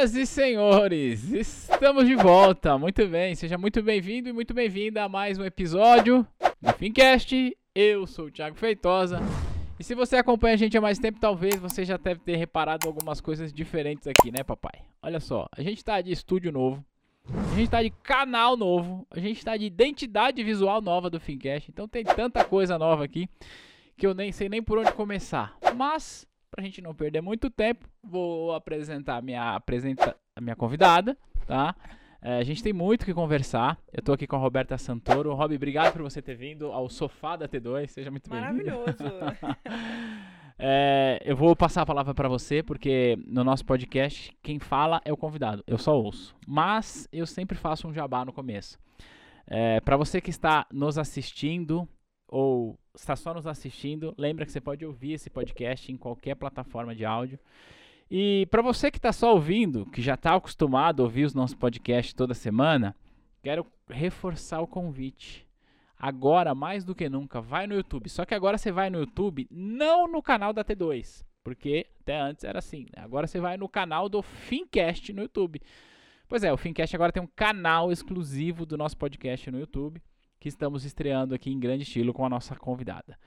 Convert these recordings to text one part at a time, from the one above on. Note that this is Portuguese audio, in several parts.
Senhoras e senhores, estamos de volta. Muito bem, seja muito bem-vindo e muito bem-vinda a mais um episódio do Fincast. Eu sou o Thiago Feitosa. E se você acompanha a gente há mais tempo, talvez você já deve ter reparado algumas coisas diferentes aqui, né, papai? Olha só, a gente tá de estúdio novo, a gente tá de canal novo, a gente tá de identidade visual nova do Fincast. Então tem tanta coisa nova aqui que eu nem sei nem por onde começar. Mas para a gente não perder muito tempo, vou apresentar a minha, apresenta, a minha convidada, tá? É, a gente tem muito que conversar. Eu estou aqui com a Roberta Santoro. Rob, obrigado por você ter vindo ao sofá da T2. Seja muito bem-vindo. Maravilhoso. é, eu vou passar a palavra para você, porque no nosso podcast, quem fala é o convidado. Eu só ouço. Mas eu sempre faço um jabá no começo. É, para você que está nos assistindo ou está só nos assistindo, lembra que você pode ouvir esse podcast em qualquer plataforma de áudio. E para você que está só ouvindo, que já está acostumado a ouvir os nossos podcasts toda semana, quero reforçar o convite. Agora, mais do que nunca, vai no YouTube. Só que agora você vai no YouTube, não no canal da T2, porque até antes era assim. Né? Agora você vai no canal do Fincast no YouTube. Pois é, o Fincast agora tem um canal exclusivo do nosso podcast no YouTube que estamos estreando aqui em grande estilo com a nossa convidada.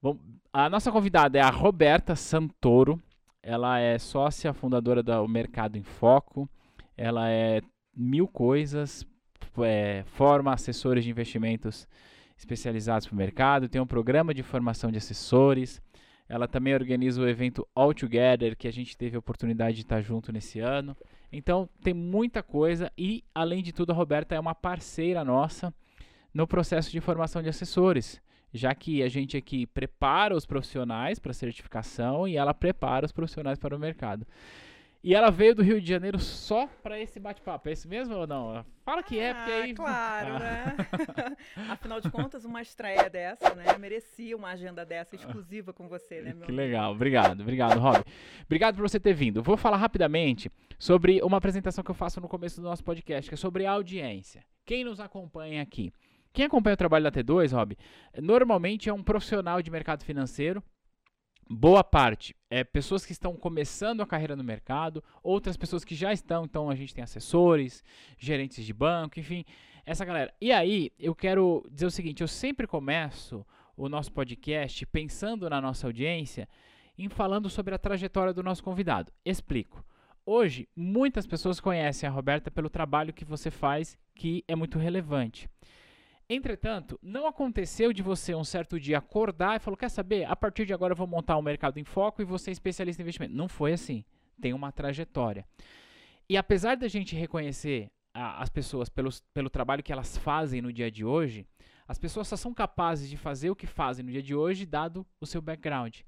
Bom, a nossa convidada é a Roberta Santoro. Ela é sócia fundadora do Mercado em Foco. Ela é mil coisas, é, forma assessores de investimentos especializados para o mercado, tem um programa de formação de assessores. Ela também organiza o evento All Together, que a gente teve a oportunidade de estar junto nesse ano. Então, tem muita coisa e, além de tudo, a Roberta é uma parceira nossa no processo de formação de assessores, já que a gente aqui prepara os profissionais para certificação e ela prepara os profissionais para o mercado. E ela veio do Rio de Janeiro só para esse bate-papo. É isso mesmo ou não? Fala que é, porque aí. Ah, claro, ah. né? Afinal de contas, uma estreia dessa, né? Merecia uma agenda dessa exclusiva com você, né, meu Que legal. Obrigado, obrigado, Rob. Obrigado por você ter vindo. Vou falar rapidamente sobre uma apresentação que eu faço no começo do nosso podcast, que é sobre a audiência. Quem nos acompanha aqui? Quem acompanha o trabalho da T2, Rob, normalmente é um profissional de mercado financeiro. Boa parte é pessoas que estão começando a carreira no mercado, outras pessoas que já estão, então a gente tem assessores, gerentes de banco, enfim, essa galera. E aí, eu quero dizer o seguinte: eu sempre começo o nosso podcast pensando na nossa audiência em falando sobre a trajetória do nosso convidado. Explico. Hoje, muitas pessoas conhecem a Roberta pelo trabalho que você faz, que é muito relevante. Entretanto, não aconteceu de você um certo dia acordar e falar: quer saber? A partir de agora eu vou montar um mercado em foco e você é especialista em investimento. Não foi assim. Tem uma trajetória. E apesar da gente reconhecer a, as pessoas pelos, pelo trabalho que elas fazem no dia de hoje, as pessoas só são capazes de fazer o que fazem no dia de hoje, dado o seu background.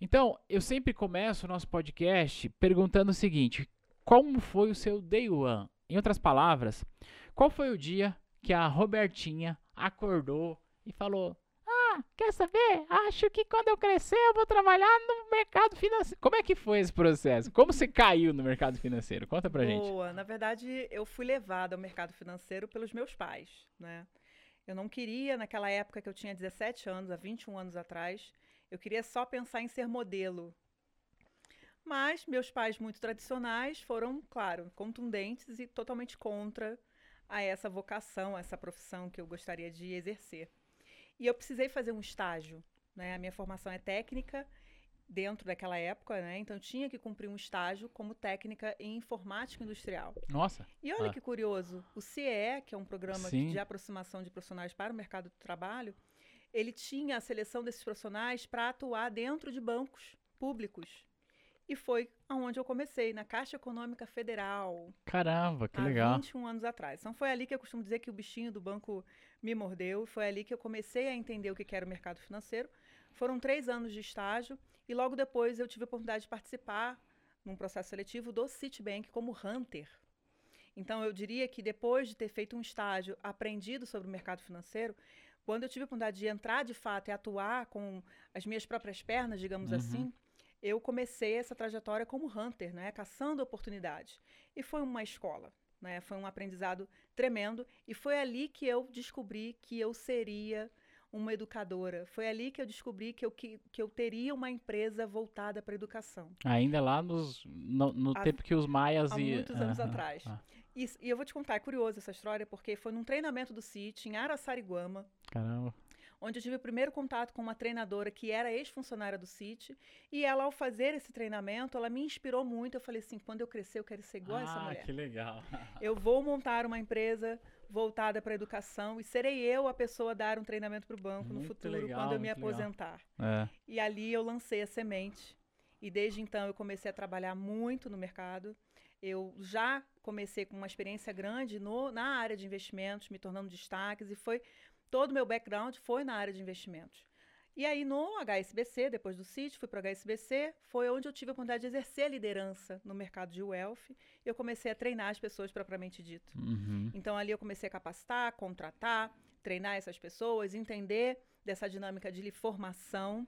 Então, eu sempre começo o nosso podcast perguntando o seguinte: como foi o seu day one? Em outras palavras, qual foi o dia que a Robertinha acordou e falou: Ah, quer saber? Acho que quando eu crescer eu vou trabalhar no mercado financeiro. Como é que foi esse processo? Como você caiu no mercado financeiro? Conta pra Boa. gente. Boa, na verdade eu fui levada ao mercado financeiro pelos meus pais, né? Eu não queria, naquela época que eu tinha 17 anos, há 21 anos atrás, eu queria só pensar em ser modelo. Mas meus pais, muito tradicionais, foram, claro, contundentes e totalmente contra a essa vocação, a essa profissão que eu gostaria de exercer. E eu precisei fazer um estágio. Né? A minha formação é técnica dentro daquela época, né? Então tinha que cumprir um estágio como técnica em informática industrial. Nossa. E olha ah. que curioso, o CIE, que é um programa Sim. de aproximação de profissionais para o mercado de trabalho, ele tinha a seleção desses profissionais para atuar dentro de bancos públicos. E foi aonde eu comecei, na Caixa Econômica Federal. Caramba, que há legal. 21 anos atrás. Então foi ali que eu costumo dizer que o bichinho do banco me mordeu. Foi ali que eu comecei a entender o que era o mercado financeiro. Foram três anos de estágio e logo depois eu tive a oportunidade de participar num processo seletivo do Citibank como Hunter. Então eu diria que depois de ter feito um estágio aprendido sobre o mercado financeiro, quando eu tive a oportunidade de entrar de fato e atuar com as minhas próprias pernas, digamos uhum. assim, eu comecei essa trajetória como hunter, né, caçando oportunidades. E foi uma escola, né, foi um aprendizado tremendo. E foi ali que eu descobri que eu seria uma educadora. Foi ali que eu descobri que eu, que, que eu teria uma empresa voltada para a educação. Ainda lá nos, no, no Há- tempo que os maias Há e... muitos anos Aham, atrás. ah, E, e eu vou te contar, é curioso essa história, porque foi num treinamento do CIT, em Araçariguama, caramba. Onde eu tive o primeiro contato com uma treinadora que era ex-funcionária do CIT. E ela, ao fazer esse treinamento, ela me inspirou muito. Eu falei assim, quando eu crescer, eu quero ser igual a essa ah, mulher. que legal. Eu vou montar uma empresa voltada para a educação e serei eu a pessoa a dar um treinamento para o banco no Muito futuro, legal, quando eu me aposentar. É. E ali eu lancei a semente. E desde então eu comecei a trabalhar muito no mercado. Eu já comecei com uma experiência grande no, na área de investimentos, me tornando destaques, e foi todo o meu background foi na área de investimentos. E aí no HSBC, depois do CIT, fui para o HSBC, foi onde eu tive a oportunidade de exercer a liderança no mercado de wealth. E eu comecei a treinar as pessoas propriamente dito. Uhum. Então ali eu comecei a capacitar, contratar, treinar essas pessoas, entender dessa dinâmica de formação.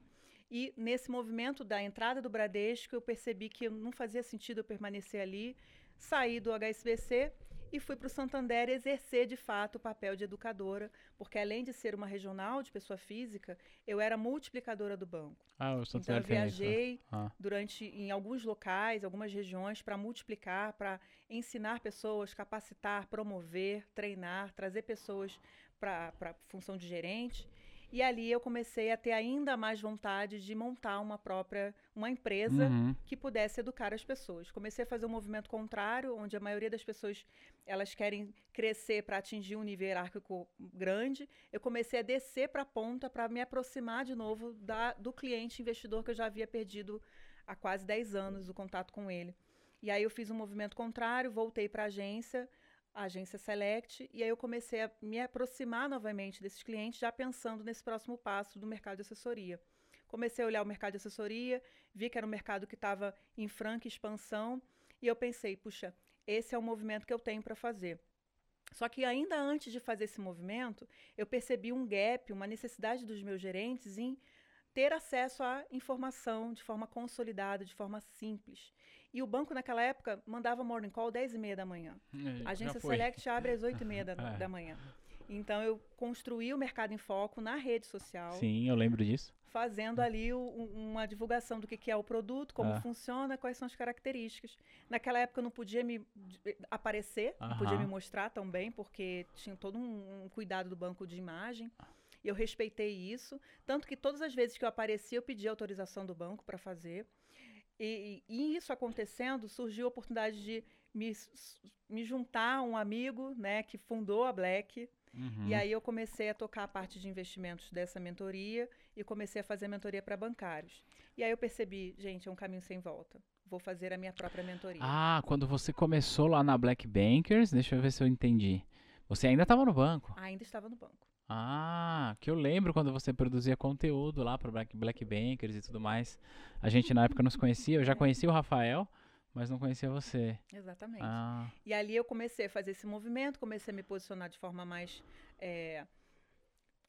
E nesse movimento da entrada do Bradesco, eu percebi que não fazia sentido eu permanecer ali, saí do HSBC e fui para o Santander exercer de fato o papel de educadora, porque além de ser uma regional de pessoa física, eu era multiplicadora do banco. Ah, o Então eu Santander tem isso, né? viajei Ah. durante em alguns locais, algumas regiões para multiplicar, para ensinar pessoas, capacitar, promover, treinar, trazer pessoas para a função de gerente. E ali eu comecei a ter ainda mais vontade de montar uma própria uma empresa Uhum. que pudesse educar as pessoas. Comecei a fazer um movimento contrário, onde a maioria das pessoas elas querem crescer para atingir um nível hierárquico grande. Eu comecei a descer para a ponta para me aproximar de novo da, do cliente investidor que eu já havia perdido há quase 10 anos o contato com ele. E aí eu fiz um movimento contrário, voltei para a agência, a agência Select, e aí eu comecei a me aproximar novamente desses clientes, já pensando nesse próximo passo do mercado de assessoria. Comecei a olhar o mercado de assessoria, vi que era um mercado que estava em franca expansão, e eu pensei, puxa, esse é o movimento que eu tenho para fazer. Só que ainda antes de fazer esse movimento, eu percebi um gap, uma necessidade dos meus gerentes em ter acesso à informação de forma consolidada, de forma simples. E o banco, naquela época, mandava morning call 10 e meia da manhã. A agência. Select abre às 8 e meia da, É. da manhã. Então, eu construí o Mercado em Foco na rede social, Sim, eu lembro disso. fazendo ali o- um- uma divulgação do que, que é o produto, como É. funciona, quais são as características. Naquela época, eu não podia me aparecer, não podia me mostrar tão bem, porque tinha todo um, um cuidado do banco de imagem. E eu respeitei isso. Tanto que todas as vezes que eu aparecia, eu pedia autorização do banco para fazer. E, e- isso acontecendo, surgiu a oportunidade de me, me juntar a um amigo né, que fundou a Black. Uhum. E aí eu comecei a tocar a parte de investimentos dessa mentoria e comecei a fazer mentoria para bancários. E aí eu percebi, gente, é um caminho sem volta. Vou fazer a minha própria mentoria. Ah, quando você começou lá na Black Bankers, deixa eu ver se eu entendi. Você ainda estava no banco. Ainda estava no banco. Ah, que eu lembro quando você produzia conteúdo lá para Black, Black Bankers e tudo mais. A gente na época não se conhecia, eu já conhecia o Rafael, mas não conhecia você. Exatamente. Ah, E ali eu comecei a fazer esse movimento, comecei a me posicionar de forma mais é,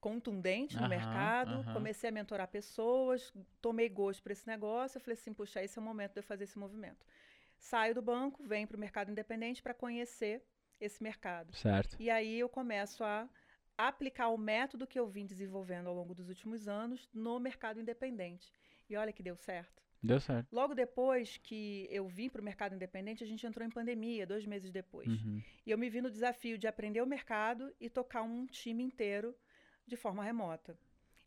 contundente no Aham, mercado, aham. comecei a mentorar pessoas, tomei gosto por esse negócio, eu falei assim, puxa, esse é o momento de eu fazer esse movimento. Saio do banco, venho para o mercado independente para conhecer esse mercado. certo. E aí eu começo a aplicar o método que eu vim desenvolvendo ao longo dos últimos anos no mercado independente. E olha que deu certo. Deu certo. Logo depois que eu vim para o mercado independente, a gente entrou em pandemia, dois meses depois. Uhum. E eu me vi no desafio de aprender o mercado e tocar um time inteiro de forma remota.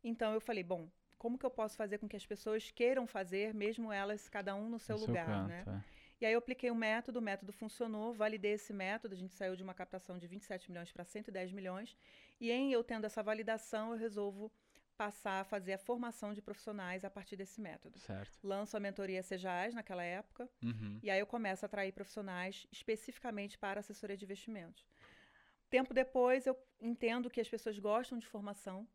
Então eu falei, bom, como que eu posso fazer com que as pessoas queiram fazer, mesmo elas, cada um no seu No lugar, canto, né? é. E aí eu apliquei um método, o método funcionou, validei esse método, a gente saiu de uma captação de 27 milhões para 110 milhões, e em eu tendo essa validação, eu resolvo passar a fazer a formação de profissionais a partir desse método. Certo. Lanço a mentoria Sejais naquela época, Uhum. e aí eu começo a atrair profissionais especificamente para assessoria de investimentos. Tempo depois, eu entendo que as pessoas gostam de formação,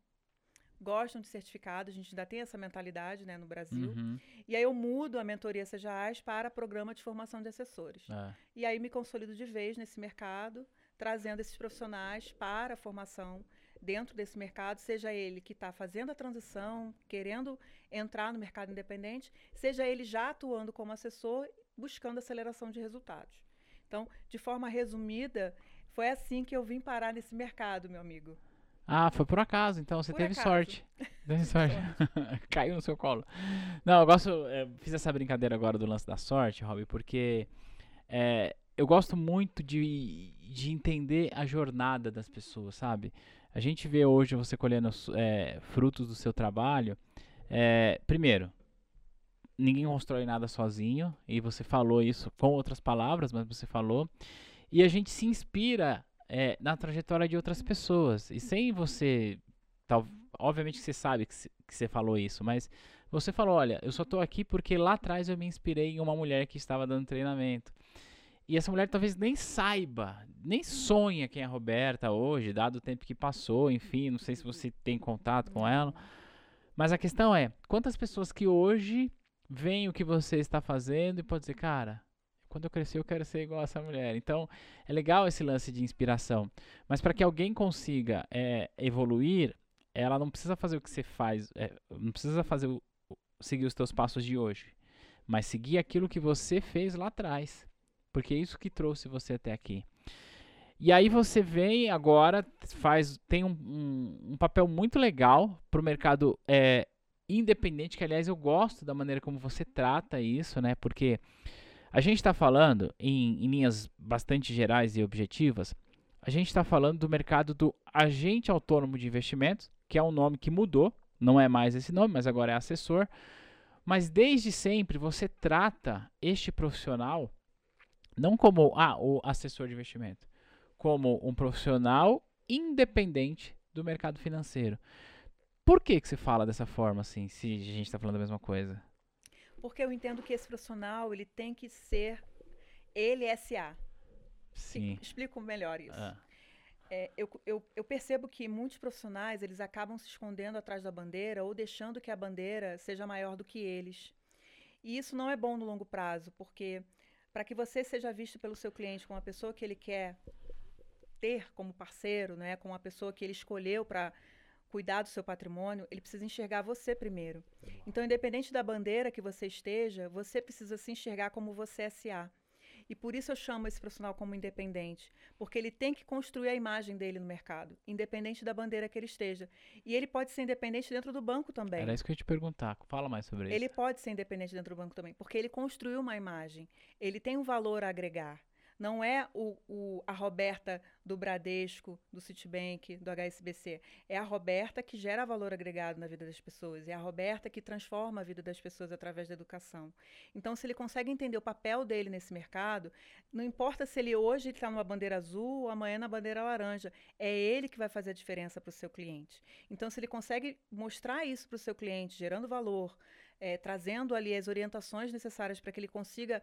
gostam de certificado, a gente ainda tem essa mentalidade né, no Brasil. Uhum. E aí eu mudo a mentoria Sejais para programa de formação de assessores. É. E aí me consolido de vez nesse mercado, trazendo esses profissionais para a formação dentro desse mercado, seja ele que está fazendo a transição, querendo entrar no mercado independente, seja ele já atuando como assessor, buscando aceleração de resultados. Então, de forma resumida, foi assim que eu vim parar nesse mercado, meu amigo. Ah, foi por acaso, então você Por teve acaso. sorte. Teve sorte. Caiu no seu colo. Não, eu gosto. é, fiz essa brincadeira agora do lance da sorte, Rob, porque é, eu gosto muito de, de entender a jornada das pessoas, sabe? A gente vê hoje você colhendo é, frutos do seu trabalho. é, primeiro, ninguém constrói nada sozinho, e você falou isso com outras palavras, mas você falou. E a gente se inspira é, na trajetória de outras pessoas. E sem você. Obviamente que você sabe que, que você falou isso, mas você falou: olha, eu só tô aqui porque lá atrás eu me inspirei em uma mulher que estava dando treinamento. E essa mulher talvez nem saiba, nem sonha quem é a Roberta hoje, dado o tempo que passou, enfim, não sei se você tem contato com ela. Mas a questão é, quantas pessoas que hoje veem o que você está fazendo e pode dizer, cara, quando eu crescer eu quero ser igual a essa mulher. Então, é legal esse lance de inspiração. Mas para que alguém consiga é, evoluir, ela não precisa fazer o que você faz, é, não precisa fazer o- seguir os teus passos de hoje, mas seguir aquilo que você fez lá atrás, porque é isso que trouxe você até aqui. E aí você vem agora, faz, tem um, um- um papel muito legal para o mercado é, independente, que aliás eu gosto da maneira como você trata isso, né? Porque a gente está falando em, em linhas bastante gerais e objetivas, a gente está falando do mercado do agente autônomo de investimentos, que é um nome que mudou, não é mais esse nome, mas agora é assessor. Mas desde sempre você trata este profissional não como ah, o assessor de investimento, como um profissional independente do mercado financeiro. Por que, que você fala dessa forma assim, se a gente está falando a mesma coisa? Porque eu entendo que esse profissional, ele tem que ser ele SA. Sim. Explico melhor isso. Ah, É, eu, eu, eu percebo que muitos profissionais, eles acabam se escondendo atrás da bandeira ou deixando que a bandeira seja maior do que eles. E isso não é bom no longo prazo, porque para que você seja visto pelo seu cliente como uma pessoa que ele quer ter como parceiro, né, como uma pessoa que ele escolheu para cuidar do seu patrimônio, ele precisa enxergar você primeiro. Então, independente da bandeira que você esteja, você precisa se enxergar como você é SA. E por isso eu chamo esse profissional como independente, porque ele tem que construir a imagem dele no mercado, independente da bandeira que ele esteja. E ele pode ser independente dentro do banco também. era isso que eu ia te perguntar. Fala mais sobre Ele isso. pode ser independente dentro do banco também, porque ele construiu uma imagem. Ele tem um valor a agregar. Não é o, o- a Roberta do Bradesco, do Citibank, do HSBC. É a Roberta que gera valor agregado na vida das pessoas. É a Roberta que transforma a vida das pessoas através da educação. Então, se ele consegue entender o papel dele nesse mercado, não importa se ele hoje está numa bandeira azul ou amanhã na bandeira laranja, é ele que vai fazer a diferença para o seu cliente. Então, se ele consegue mostrar isso para o seu cliente, gerando valor, eh, trazendo ali as orientações necessárias para que ele consiga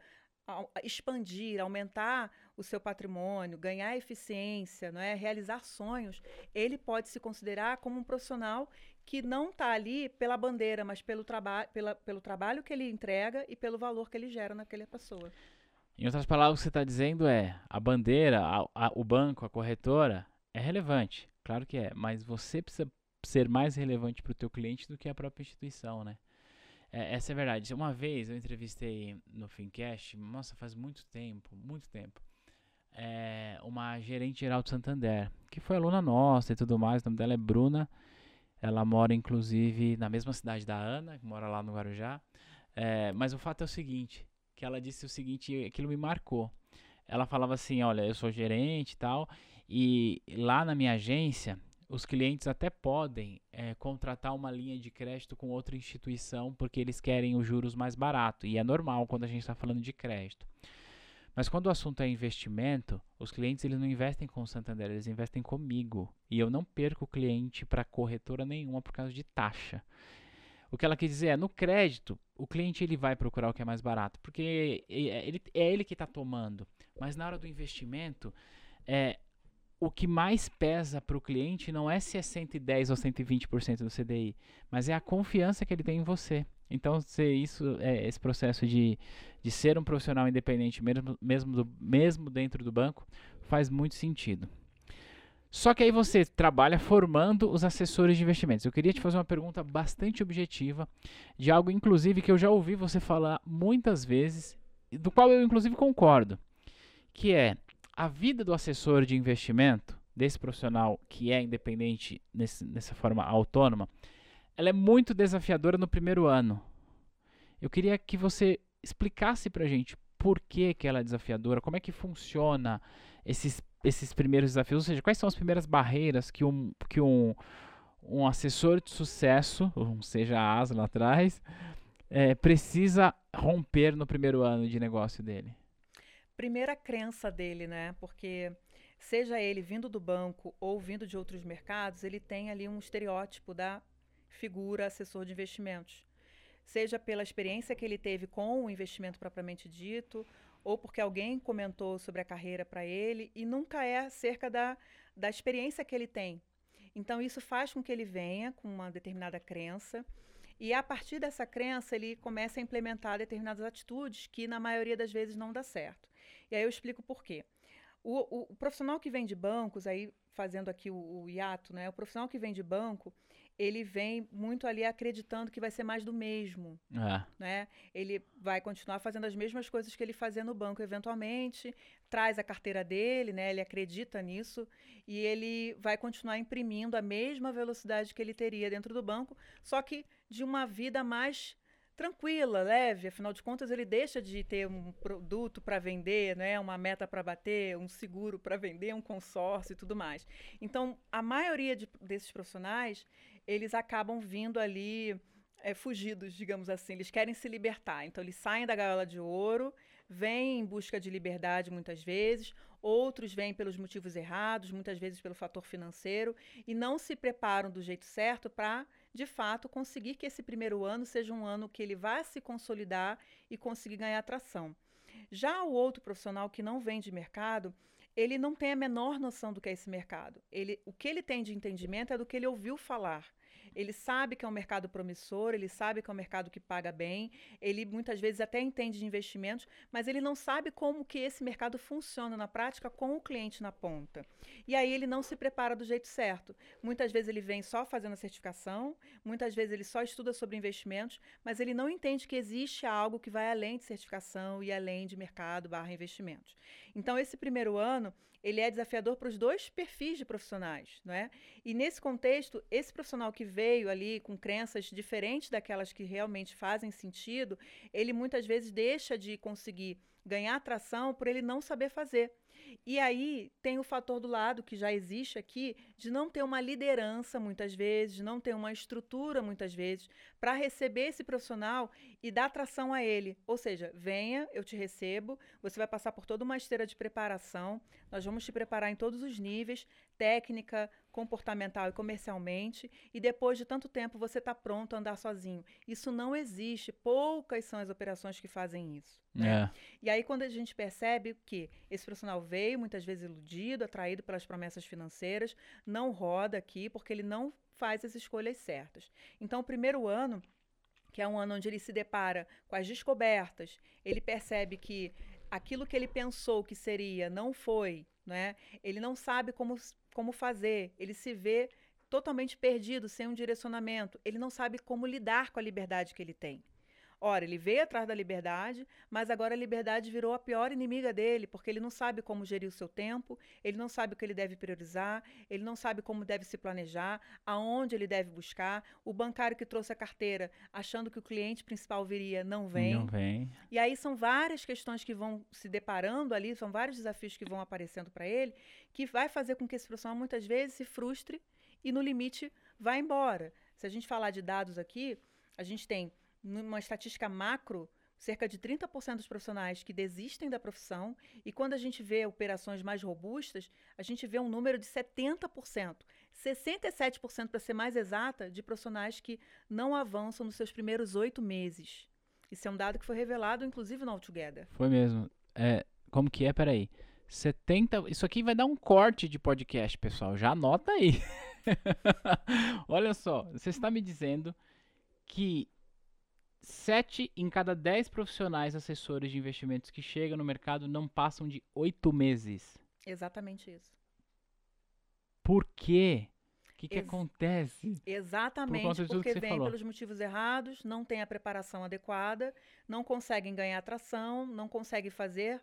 expandir, aumentar o seu patrimônio, ganhar eficiência, não é? realizar sonhos, ele pode se considerar como um profissional que não está ali pela bandeira, mas pelo, traba pela, pelo trabalho que ele entrega e pelo valor que ele gera naquela pessoa. Em outras palavras, o que você está dizendo é a bandeira, a- a- o banco, a corretora é relevante, claro que é, mas você precisa ser mais relevante para o teu cliente do que a própria instituição, né? É, essa é a verdade. Uma vez eu entrevistei no Fincast, nossa, faz muito tempo, muito tempo, é, uma gerente geral do Santander, que foi aluna nossa e tudo mais, o nome dela é Bruna, ela mora inclusive na mesma cidade da Ana, que mora lá no Guarujá, é, mas o fato é o seguinte, que ela disse o seguinte, aquilo me marcou. Ela falava assim, olha, eu sou gerente e tal, e lá na minha agência, os clientes até podem eh, contratar uma linha de crédito com outra instituição porque eles querem os juros mais barato, e é normal quando a gente está falando de crédito. Mas quando o assunto é investimento, os clientes eles não investem com o Santander, eles investem comigo. E eu não perco o cliente para corretora nenhuma por causa de taxa. O que ela quer dizer é, no crédito, o cliente ele vai procurar o que é mais barato, porque é ele, é ele que está tomando. Mas na hora do investimento, é, o que mais pesa para o cliente não é se é 110 ou 120% do CDI, mas é a confiança que ele tem em você. Então, se isso, é, esse processo de, de ser um profissional independente, mesmo, mesmo, do, mesmo dentro do banco, faz muito sentido. Só que aí você trabalha formando os assessores de investimentos. Eu queria te fazer uma pergunta bastante objetiva, de algo inclusive que eu já ouvi você falar muitas vezes, do qual eu inclusive concordo, que é a vida do assessor de investimento, desse profissional que é independente nesse, nessa forma autônoma, ela é muito desafiadora no primeiro ano. Eu queria que você explicasse pra gente por que, que ela é desafiadora, como é que funciona esses, esses primeiros desafios, ou seja, quais são as primeiras barreiras que um, que um, um assessor de sucesso, ou seja, a asa lá atrás, é, precisa romper no primeiro ano de negócio dele? Primeira crença dele, né? Porque seja ele vindo do banco ou vindo de outros mercados, ele tem ali um estereótipo da figura assessor de investimentos. Seja pela experiência que ele teve com o investimento propriamente dito, ou porque alguém comentou sobre a carreira para ele, e nunca é acerca da, da experiência que ele tem. Então, isso faz com que ele venha com uma determinada crença, e a partir dessa crença, ele começa a implementar determinadas atitudes que, na maioria das vezes, não dá certo. E aí eu explico por quê. O, o, o profissional que vem de bancos, aí fazendo aqui o, o hiato, né? O profissional que vem de banco, ele vem muito ali acreditando que vai ser mais do mesmo, é. né? Ele vai continuar fazendo as mesmas coisas que ele fazia no banco, eventualmente traz a carteira dele, né? Ele acredita nisso e ele vai continuar imprimindo a mesma velocidade que ele teria dentro do banco, só que de uma vida mais tranquila, leve, afinal de contas ele deixa de ter um produto para vender, né, uma meta para bater, um seguro para vender, um consórcio e tudo mais. Então, a maioria de, desses profissionais, eles acabam vindo ali é, fugidos, digamos assim, eles querem se libertar. Então, eles saem da gaiola de ouro, vêm em busca de liberdade muitas vezes, outros vêm pelos motivos errados, muitas vezes pelo fator financeiro, e não se preparam do jeito certo para de fato, conseguir que esse primeiro ano seja um ano que ele vá se consolidar e conseguir ganhar atração. Já o outro profissional que não vem de mercado, ele não tem a menor noção do que é esse mercado. Ele, o que ele tem de entendimento é do que ele ouviu falar. Ele sabe que é um mercado promissor, ele sabe que é um mercado que paga bem, ele muitas vezes até entende de investimentos, mas ele não sabe como que esse mercado funciona na prática com o cliente na ponta. E aí ele não se prepara do jeito certo. Muitas vezes ele vem só fazendo a certificação, muitas vezes ele só estuda sobre investimentos, mas ele não entende que existe algo que vai além de certificação e além de mercado barra investimentos. Então, esse primeiro ano, ele é desafiador para os dois perfis de profissionais, não é? E nesse contexto, esse profissional que veio ali com crenças diferentes daquelas que realmente fazem sentido, ele muitas vezes deixa de conseguir ganhar atração por ele não saber fazer. E aí tem o fator do lado que já existe aqui de não ter uma liderança muitas vezes, de não ter uma estrutura muitas vezes para receber esse profissional e dar atração a ele. Ou seja, venha, eu te recebo, você vai passar por toda uma esteira de preparação, nós vamos te preparar em todos os níveis, técnica, comportamental e comercialmente, e depois de tanto tempo você está pronto a andar sozinho. Isso não existe. Poucas são as operações que fazem isso. Né? É. E aí, quando a gente percebe que esse profissional veio, muitas vezes iludido, atraído pelas promessas financeiras, não roda aqui porque ele não faz as escolhas certas. Então, o primeiro ano que é um ano onde ele se depara com as descobertas, ele percebe que aquilo que ele pensou que seria não foi, né? Ele não sabe como, como fazer, ele se vê totalmente perdido, sem um direcionamento, ele não sabe como lidar com a liberdade que ele tem. Ora, ele veio atrás da liberdade, mas agora a liberdade virou a pior inimiga dele, porque ele não sabe como gerir o seu tempo, ele não sabe o que ele deve priorizar, ele não sabe como deve se planejar, aonde ele deve buscar. O bancário que trouxe a carteira, achando que o cliente principal viria, não vem. Não vem. E aí são várias questões que vão se deparando ali, são vários desafios que vão aparecendo para ele, que vai fazer com que esse profissional muitas vezes se frustre e, no limite, vá embora. Se a gente falar de dados aqui, a gente tem numa estatística macro, cerca de 30% dos profissionais que desistem da profissão, e quando a gente vê operações mais robustas, a gente vê um número de 70%, 67% para ser mais exata, de profissionais que não avançam nos seus primeiros oito meses. Isso é um dado que foi revelado, inclusive, no Altogether. Foi mesmo. É, como que é? Peraí. 70. Isso aqui vai dar um corte de podcast, pessoal. Já anota aí. Olha só, você está me dizendo que 7 em cada 10 profissionais assessores de investimentos que chegam no mercado não passam de 8 meses. Exatamente isso. Por quê? O que, que Ex acontece? Exatamente, Por porque vem falou. pelos motivos errados, não tem a preparação adequada, não conseguem ganhar atração, não conseguem fazer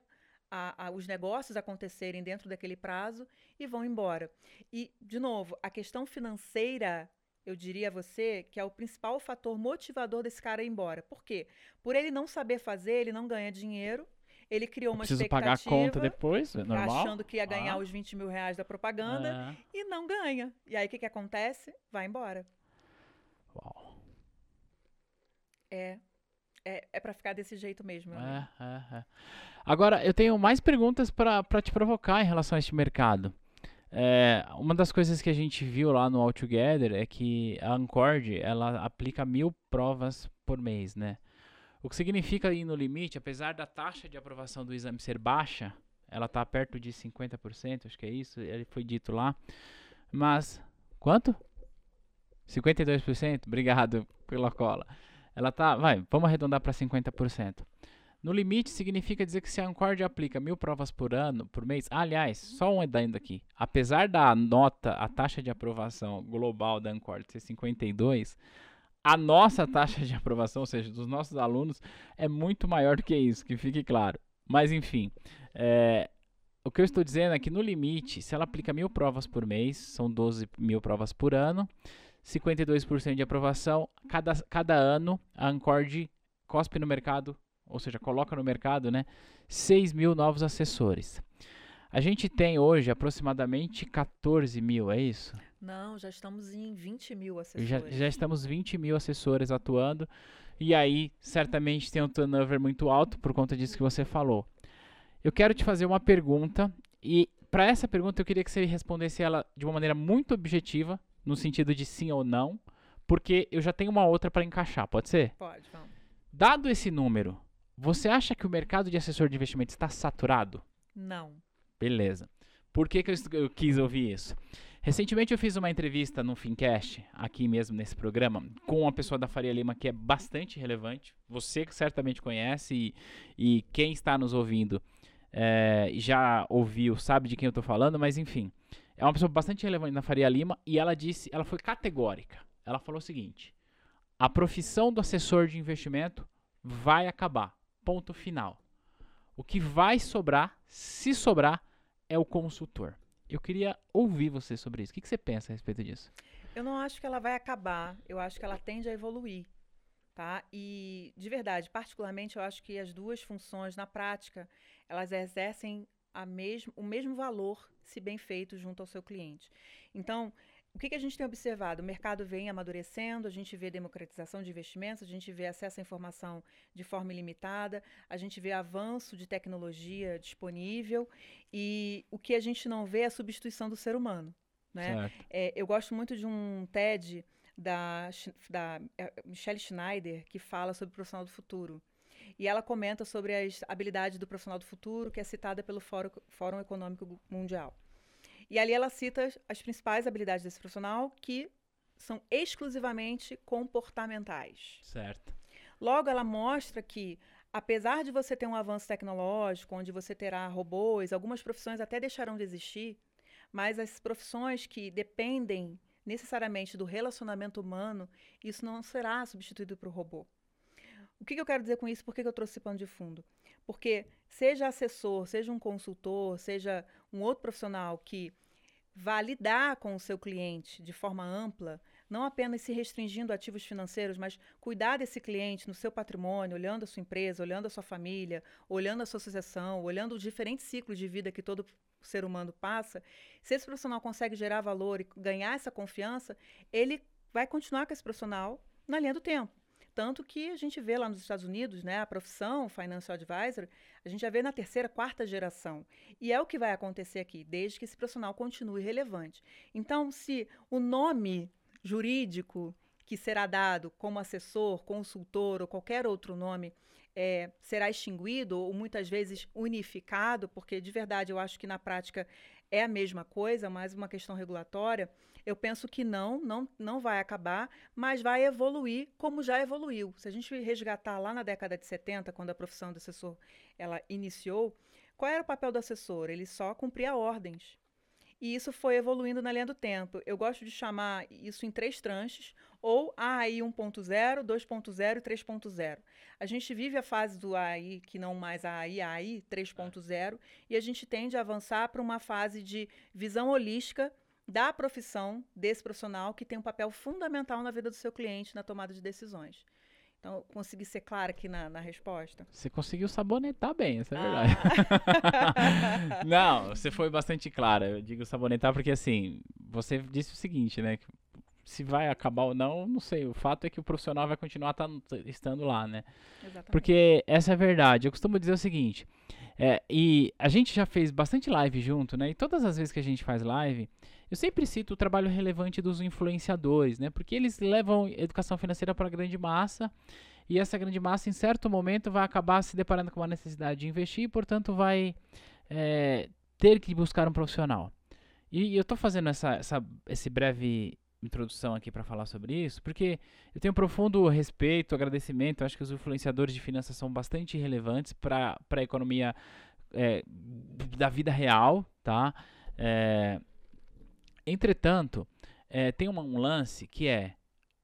a, a, os negócios acontecerem dentro daquele prazo e vão embora. E, de novo, a questão financeira, eu diria a você que é o principal fator motivador desse cara ir embora. Por quê? Por ele não saber fazer, ele não ganha dinheiro. Ele criou uma Preciso expectativa. pagar a conta depois, é normal. Achando que ia ganhar ah. os 20 mil reais da propaganda É. e não ganha. E aí o que, que acontece? Vai embora. Uau. É. É, é para ficar desse jeito mesmo. É, é, é. Agora, eu tenho mais perguntas para te provocar em relação a este mercado. É, uma das coisas que a gente viu lá no All Together é que a Ancord ela aplica mil provas por mês, né? O que significa ir no limite, apesar da taxa de aprovação do exame ser baixa, ela está perto de 50%, acho que é isso, ele foi dito lá. Mas, quanto? 52%? Obrigado pela cola. Ela tá, vai, vamos arredondar para 50%. No limite significa dizer que se a Ancord aplica mil provas por ano, por mês, aliás, só um adendo aqui. Apesar da nota, a taxa de aprovação global da Ancord ser 52, a nossa taxa de aprovação, ou seja, dos nossos alunos, é muito maior do que isso, que fique claro. Mas enfim, é, o que eu estou dizendo é que no limite, se ela aplica mil provas por mês, são 12 mil provas por ano, 52% de aprovação, cada, cada ano a Ancord cospe no mercado, ou seja, coloca no mercado, né, 6 mil novos assessores. A gente tem hoje aproximadamente 14 mil, é isso? Não, já estamos em 20 mil assessores. Já, já estamos 20 mil assessores atuando. E aí, certamente tem um turnover muito alto por conta disso que você falou. Eu quero te fazer uma pergunta. E para essa pergunta, eu queria que você respondesse ela de uma maneira muito objetiva, no sentido de sim ou não, porque eu já tenho uma outra para encaixar. Pode ser? Pode, vamos. Dado esse número, você acha que o mercado de assessor de investimento está saturado? Não. Beleza. Por que, que eu, eu quis ouvir isso? Recentemente eu fiz uma entrevista no Fincast, aqui mesmo nesse programa, com uma pessoa da Faria Lima que é bastante relevante. Você que certamente conhece e, e quem está nos ouvindo eh, já ouviu, sabe de quem eu estou falando, mas enfim. É uma pessoa bastante relevante na Faria Lima e ela disse, ela foi categórica. Ela falou o seguinte: a profissão do assessor de investimento vai acabar. Ponto final. O que vai sobrar, se sobrar, é o consultor. Eu queria ouvir você sobre isso. O que, que você pensa a respeito disso? Eu não acho que ela vai acabar. Eu acho que ela tende a evoluir. Tá? E, de verdade, particularmente, eu acho que as duas funções, na prática, elas exercem mesmo, o mesmo valor se bem feito junto ao seu cliente. Então, o que, que a gente tem observado? O mercado vem amadurecendo, a gente vê democratização de investimentos, a gente vê acesso à informação de forma ilimitada, a gente vê avanço de tecnologia disponível e o que a gente não vê é a substituição do ser humano. Né? É, eu gosto muito de um TED da, da eh, Michelle Schneider que fala sobre o profissional do futuro. E ela comenta sobre as habilidades do profissional do futuro, que é citada pelo Fórum, Fórum Econômico Mundial. E ali ela cita as- principais habilidades desse profissional, que são exclusivamente comportamentais. Certo. Logo, ela mostra que, apesar de você ter um avanço tecnológico, onde você terá robôs, algumas profissões até deixarão de existir, mas as profissões que dependem necessariamente do relacionamento humano, isso não será substituído por robô. O que, que eu quero dizer com isso? Por que, que eu trouxe esse pano de fundo? Porque seja assessor, seja um consultor, seja um outro profissional que vá lidar com o seu cliente de forma ampla, não apenas se restringindo a ativos financeiros, mas cuidar desse cliente no seu patrimônio, olhando a sua empresa, olhando a sua família, olhando a sua associação, olhando os diferentes ciclos de vida que todo ser humano passa, se esse profissional consegue gerar valor e ganhar essa confiança, ele vai continuar com esse profissional na linha do tempo. Tanto que a gente vê lá nos Estados Unidos, né, a profissão Financial Advisor, a gente já vê na terceira, quarta geração. E é o que vai acontecer aqui, desde que esse profissional continue relevante. Então, se o nome jurídico que será dado como assessor, consultor ou qualquer outro nome é, será extinguido ou muitas vezes unificado, porque de verdade eu acho que na prática é a mesma coisa, mais uma questão regulatória, eu penso que não, não, não vai acabar, mas vai evoluir como já evoluiu. Se a gente resgatar lá na década de 70, quando a profissão do assessor ela iniciou, qual era o papel do assessor? Ele só cumpria ordens. E isso foi evoluindo na linha do tempo. Eu gosto de chamar isso em três tranches, ou AI 1.0, 2.0 e 3.0. A gente vive a fase do AI, que não mais a AI, AI 3.0, e a gente tende a avançar para uma fase de visão holística da profissão desse profissional que tem um papel fundamental na vida do seu cliente na tomada de decisões. Então, consegui ser clara aqui na, na resposta? Você conseguiu sabonetar bem, essa é a verdade. Ah. não, você foi bastante clara. Eu digo sabonetar porque, assim, você disse o seguinte, né? Se vai acabar ou não, não sei. O fato é que o profissional vai continuar tá, estando lá, né? Exatamente. Porque essa é a verdade. Eu costumo dizer o seguinte, é, e a gente já fez bastante live junto, né? E todas as vezes que a gente faz live, eu sempre cito o trabalho relevante dos influenciadores, né? Porque eles levam educação financeira para a grande massa e essa grande massa, em certo momento, vai acabar se deparando com uma necessidade de investir e, portanto, vai é, ter que buscar um profissional. E, e eu estou fazendo essa, essa esse breve introdução aqui para falar sobre isso, porque eu tenho um profundo respeito, agradecimento. Acho que os influenciadores de finanças são bastante relevantes para a economia é, da vida real, tá? É, Entretanto, é, tem uma, um lance que é,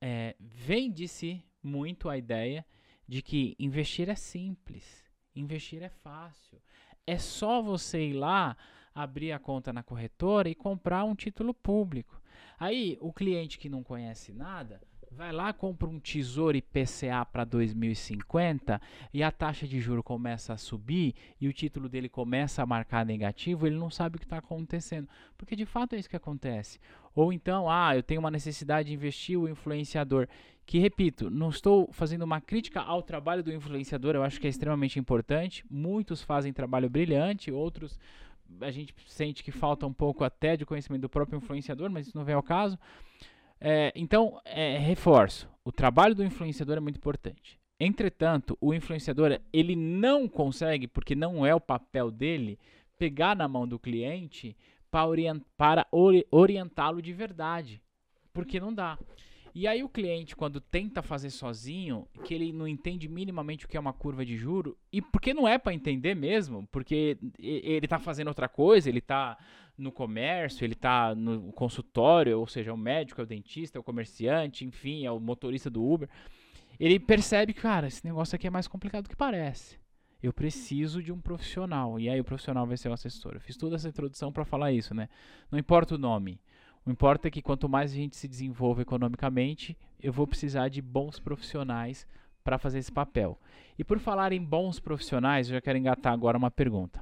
é vende-se muito a ideia de que investir é simples, investir é fácil. É só você ir lá, abrir a conta na corretora e comprar um título público. Aí o cliente que não conhece nada vai lá, compra um tesouro IPCA para 2050 e a taxa de juro começa a subir e o título dele começa a marcar negativo, ele não sabe o que está acontecendo. Porque de fato é isso que acontece. Ou então, ah, eu tenho uma necessidade de investir o influenciador. Que, repito, não estou fazendo uma crítica ao trabalho do influenciador, eu acho que é extremamente importante. Muitos fazem trabalho brilhante, outros a gente sente que falta um pouco até de conhecimento do próprio influenciador, mas isso não vem ao caso. É, então, é, reforço, o trabalho do influenciador é muito importante. Entretanto, o influenciador ele não consegue, porque não é o papel dele, pegar na mão do cliente para, para ori, orientá-lo de verdade, porque não dá. E aí o cliente, quando tenta fazer sozinho, que ele não entende minimamente o que é uma curva de juro, e porque não é para entender mesmo, porque ele está fazendo outra coisa, ele está no comércio, ele está no consultório, ou seja, é o médico, é o dentista, é o comerciante, enfim, é o motorista do Uber. Ele percebe que, cara, esse negócio aqui é mais complicado do que parece. Eu preciso de um profissional. E aí o profissional vai ser o assessor. Eu fiz toda essa introdução para falar isso, né? Não importa o nome. O importa é que quanto mais a gente se desenvolve economicamente, eu vou precisar de bons profissionais para fazer esse papel. E por falar em bons profissionais, eu já quero engatar agora uma pergunta.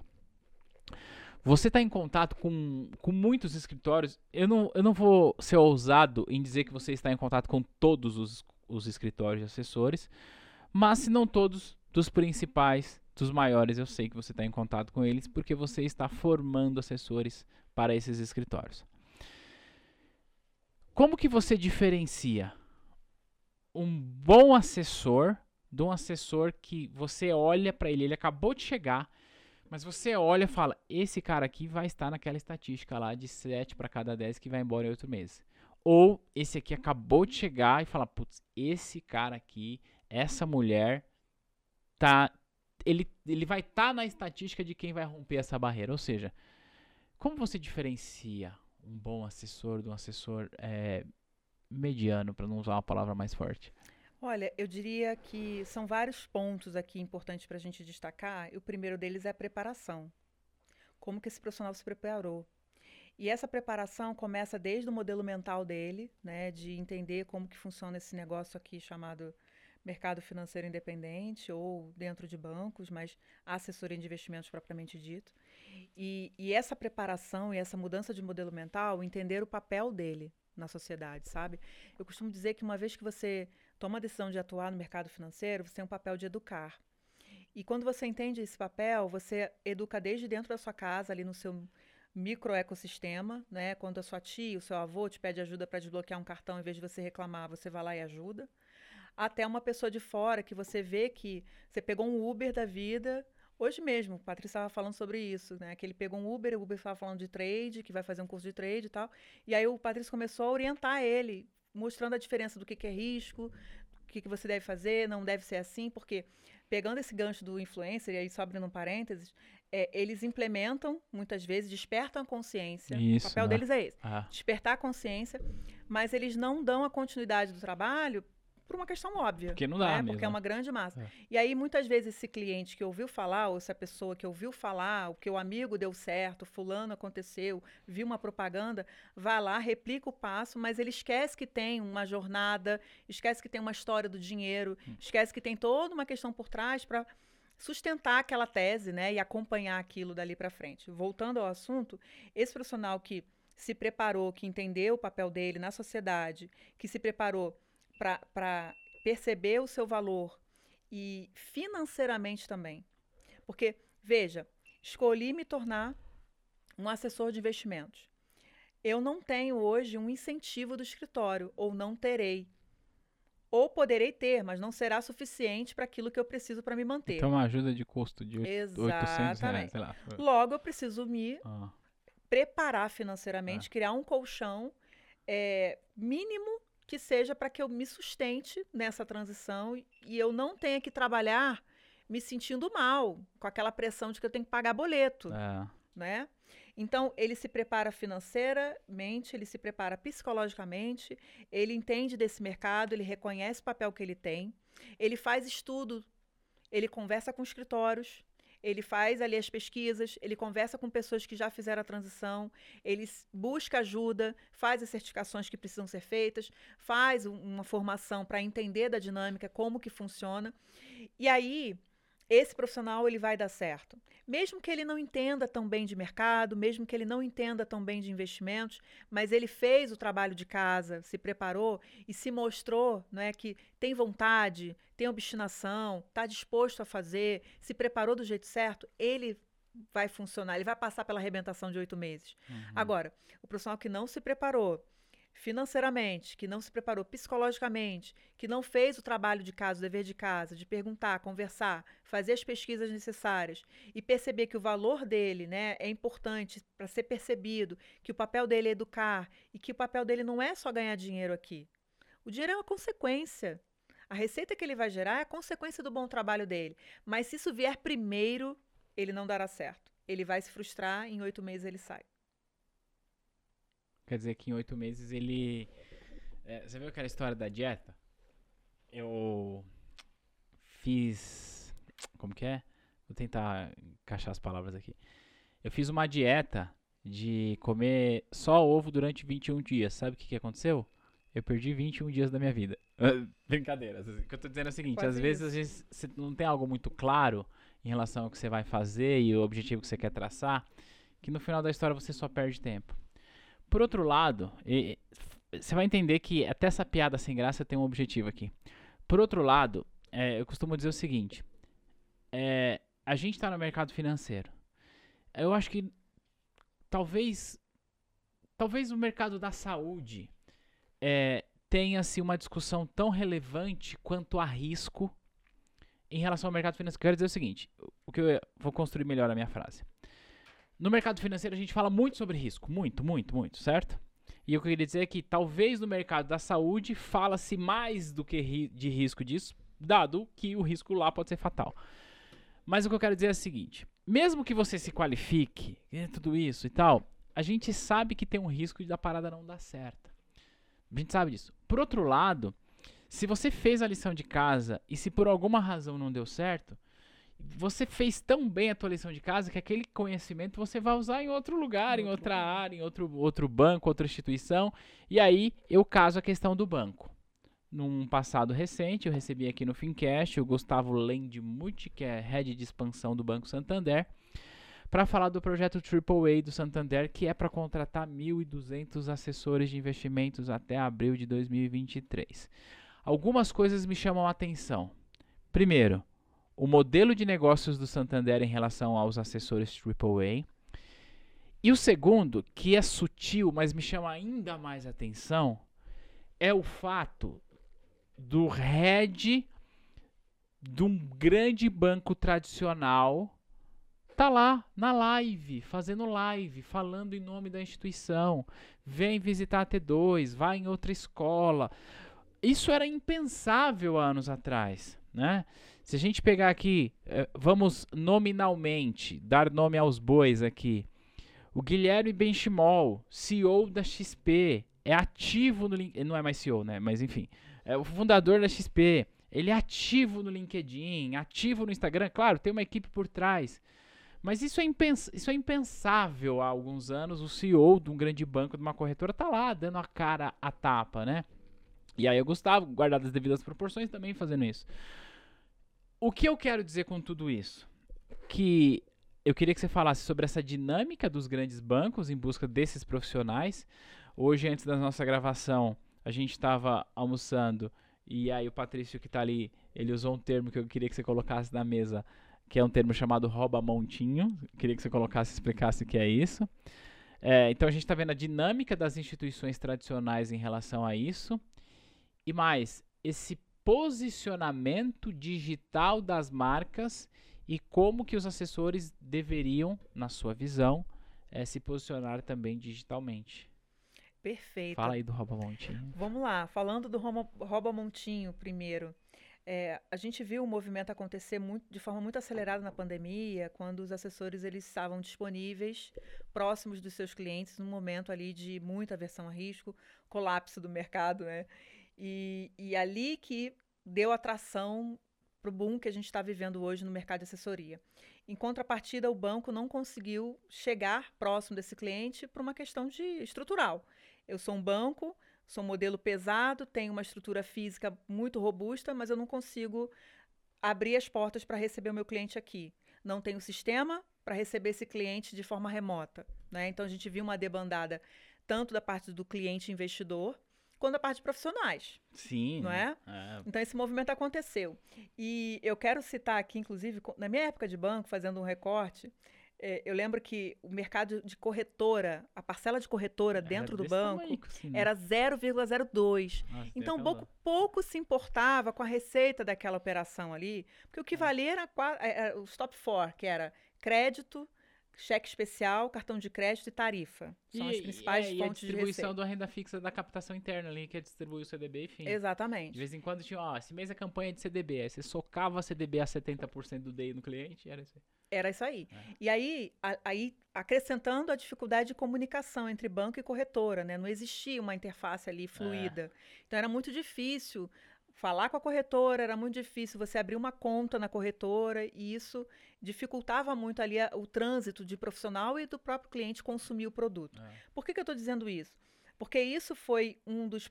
Você está em contato com, com muitos escritórios. Eu não, eu não vou ser ousado em dizer que você está em contato com todos os, os escritórios de assessores, mas se não todos, dos principais, dos maiores, eu sei que você está em contato com eles porque você está formando assessores para esses escritórios. Como que você diferencia um bom assessor de um assessor que você olha para ele, ele acabou de chegar, mas você olha e fala: esse cara aqui vai estar naquela estatística lá de 7 para cada 10 que vai embora em 8 meses. Ou esse aqui acabou de chegar e fala: putz, esse cara aqui, essa mulher, tá. Ele, ele vai estar tá na estatística de quem vai romper essa barreira. Ou seja, como você diferencia um bom assessor de um assessor é, mediano, para não usar uma palavra mais forte? Olha, eu diria que são vários pontos aqui importantes para a gente destacar. E o primeiro deles é a preparação. Como que esse profissional se preparou? E essa preparação começa desde o modelo mental dele, né, de entender como que funciona esse negócio aqui chamado mercado financeiro independente ou dentro de bancos, mas assessoria de investimentos propriamente dito. E, e essa preparação e essa mudança de modelo mental, entender o papel dele na sociedade, sabe? Eu costumo dizer que uma vez que você toma a decisão de atuar no mercado financeiro, você tem um papel de educar. E quando você entende esse papel, você educa desde dentro da sua casa, ali no seu microecossistema, né? Quando a sua tia, o seu avô te pede ajuda para desbloquear um cartão, em vez de você reclamar, você vai lá e ajuda. Até uma pessoa de fora que você vê que você pegou um Uber da vida. Hoje mesmo, o Patrícia estava falando sobre isso, né? Que ele pegou um Uber, o Uber estava falando de trade, que vai fazer um curso de trade e tal. E aí o Patrícia começou a orientar ele mostrando a diferença do que, que é risco, o que, que você deve fazer, não deve ser assim, porque pegando esse gancho do influencer, e aí só abrindo um parênteses, é, eles implementam, muitas vezes, despertam a consciência. Isso, o papel né? deles é esse. Ah, Despertar a consciência, mas eles não dão a continuidade do trabalho por uma questão óbvia. Porque não dá né? mesmo. Porque é uma grande massa. É. E aí, muitas vezes, esse cliente que ouviu falar, ou essa pessoa que ouviu falar, o que o amigo deu certo, fulano aconteceu, viu uma propaganda, vai lá, replica o passo, mas ele esquece que tem uma jornada, esquece que tem uma história do dinheiro, Hum. esquece que tem toda uma questão por trás para sustentar aquela tese, né, e acompanhar aquilo dali para frente. Voltando ao assunto, esse profissional que se preparou, que entendeu o papel dele na sociedade, que se preparou para perceber o seu valor e financeiramente também. Porque, veja, escolhi me tornar um assessor de investimentos. Eu não tenho hoje um incentivo do escritório, ou não terei. Ou poderei ter, mas não será suficiente para aquilo que eu preciso para me manter. Então uma ajuda de custo de oito- 800 reais, Exatamente. sei lá. Logo, eu preciso me Ah, preparar financeiramente, criar um colchão é, mínimo que seja para que eu me sustente nessa transição e- eu não tenha que trabalhar me sentindo mal, com aquela pressão de que eu tenho que pagar boleto, é. né? Então, ele se prepara financeiramente, ele se prepara psicologicamente, ele entende desse mercado, ele reconhece o papel que ele tem, ele faz estudo, ele conversa com escritórios, ele faz ali as pesquisas, ele conversa com pessoas que já fizeram a transição, ele busca ajuda, faz as certificações que precisam ser feitas, faz um- uma formação para entender da dinâmica, como que funciona. E aí, esse profissional ele vai dar certo. Mesmo que ele não entenda tão bem de mercado, mesmo que ele não entenda tão bem de investimentos, mas ele fez o trabalho de casa, se preparou e se mostrou não é, que tem vontade, tem obstinação, está disposto a fazer, se preparou do jeito certo, ele vai funcionar, ele vai passar pela arrebentação de oito meses. Uhum. Agora, o profissional que não se preparou financeiramente, que não se preparou psicologicamente, que não fez o trabalho de casa, o dever de casa, de perguntar, conversar, fazer as pesquisas necessárias e perceber que o valor dele né, é importante para ser percebido, que o papel dele é educar e que o papel dele não é só ganhar dinheiro aqui. O dinheiro é uma consequência. A receita que ele vai gerar é consequência do bom trabalho dele. Mas se isso vier primeiro, ele não dará certo. Ele vai se frustrar, em oito meses ele sai. Quer dizer que em oito meses ele. É, você viu aquela história da dieta? Eu fiz. Como que é? Vou tentar encaixar as palavras aqui. Eu fiz uma dieta de comer só ovo durante 21 dias. Sabe o que, que aconteceu? Eu perdi 21 dias da minha vida. Brincadeira. O que eu tô dizendo é o seguinte: Quase às vezes, às vezes você não tem algo muito claro em relação ao que você vai fazer e o objetivo que você quer traçar, que no final da história você só perde tempo. Por outro lado, você vai entender que até essa piada sem graça tem um objetivo aqui. Por outro lado, é, eu costumo dizer o seguinte: é, a gente está no mercado financeiro. Eu acho que talvez, talvez o mercado da saúde é, tenha-se uma discussão tão relevante quanto a risco em relação ao mercado financeiro. Quero dizer o seguinte: o que eu vou construir melhor a minha frase. No mercado financeiro a gente fala muito sobre risco, muito, muito, muito, certo? E o que eu queria dizer é que talvez no mercado da saúde fala-se mais do que ri- de risco disso, dado que o risco lá pode ser fatal. Mas o que eu quero dizer é o seguinte: mesmo que você se qualifique, tudo isso e tal, a gente sabe que tem um risco de da parada não dar certo. A gente sabe disso. Por outro lado, se você fez a lição de casa e se por alguma razão não deu certo, você fez tão bem a tua lição de casa que aquele conhecimento você vai usar em outro lugar, em outra área, em outro, outro banco, outra instituição. E aí eu caso a questão do banco. Num passado recente, eu recebi aqui no Fincast o Gustavo Lendmuth, que é head de expansão do Banco Santander, para falar do projeto AAA do Santander, que é para contratar 1.200 assessores de investimentos até abril de 2023. Algumas coisas me chamam a atenção. Primeiro, o modelo de negócios do Santander em relação aos assessores AAA. E o segundo, que é sutil, mas me chama ainda mais atenção, é o fato do head de um grande banco tradicional tá lá na live, fazendo live, falando em nome da instituição. Vem visitar a T2, vai em outra escola. isso era impensável há anos atrás, né? Se a gente pegar aqui, eh, vamos nominalmente dar nome aos bois aqui. O Guilherme Benchimol, CEO da XP, é ativo no LinkedIn, não é mais CEO, né? Mas enfim, é o fundador da XP. Ele é ativo no LinkedIn, ativo no Instagram. Claro, tem uma equipe por trás. Mas isso é, impens isso é impensável há alguns anos. O CEO de um grande banco, de uma corretora, tá lá dando a cara a tapa, né? E aí o Gustavo, guardado as devidas proporções, também fazendo isso. O que eu quero dizer com tudo isso? Que eu queria que você falasse sobre essa dinâmica dos grandes bancos em busca desses profissionais. Hoje, antes da nossa gravação, a gente estava almoçando e aí o Patrício que está ali, ele usou um termo que eu queria que você colocasse na mesa, que é um termo chamado rouba-montinho. Queria que você colocasse e explicasse o que é isso. É, então a gente está vendo a dinâmica das instituições tradicionais em relação a isso. E mais, esse posicionamento digital das marcas e como que os assessores deveriam, na sua visão, é, se posicionar também digitalmente. Perfeito. Fala aí do Rouba Montinho. Vamos lá, falando do Rouba Montinho primeiro. É, a gente viu o movimento acontecer muito, de forma muito acelerada na pandemia, quando os assessores eles estavam disponíveis, próximos dos seus clientes, num momento ali de muita aversão a risco, colapso do mercado, né? E, e ali que deu atração para o boom que a gente está vivendo hoje no mercado de assessoria. Em contrapartida, o banco não conseguiu chegar próximo desse cliente por uma questão de estrutural. Eu sou um banco, sou um modelo pesado, tenho uma estrutura física muito robusta, mas eu não consigo abrir as portas para receber o meu cliente aqui. Não tenho sistema para receber esse cliente de forma remota. Né? Então a gente viu uma debandada tanto da parte do cliente investidor quanto da parte de profissionais. Sim. Não é? é? Então esse movimento aconteceu. E eu quero citar aqui, inclusive, na minha época de banco, fazendo um recorte, é, eu lembro que o mercado de corretora, a parcela de corretora era dentro do banco tamanho, assim, né? era 0,02. Então, pouco, pouco se importava com a receita daquela operação ali, porque o que é. valia era, era é, é, os top four, que era crédito, cheque especial, cartão de crédito e tarifa. São e, as principais é, fontes de a distribuição da renda fixa da captação interna ali, que é distribuir o CDB, enfim. Exatamente. De vez em quando tinha, ó, esse mês é campanha de CDB, aí você socava a CDB a 70% do DI no cliente, era isso aí. Era isso aí. É. E aí, a, aí, acrescentando a dificuldade de comunicação entre banco e corretora, né? Não existia uma interface ali fluida. É. Então era muito difícil falar com a corretora, era muito difícil você abrir uma conta na corretora e isso dificultava muito ali a, o trânsito de profissional e do próprio cliente consumir o produto. É. Por que, que eu estou dizendo isso? Porque isso foi um dos,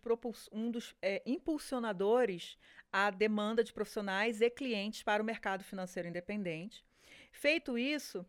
um dos é, impulsionadores à demanda de profissionais e clientes para o mercado financeiro independente. Feito isso,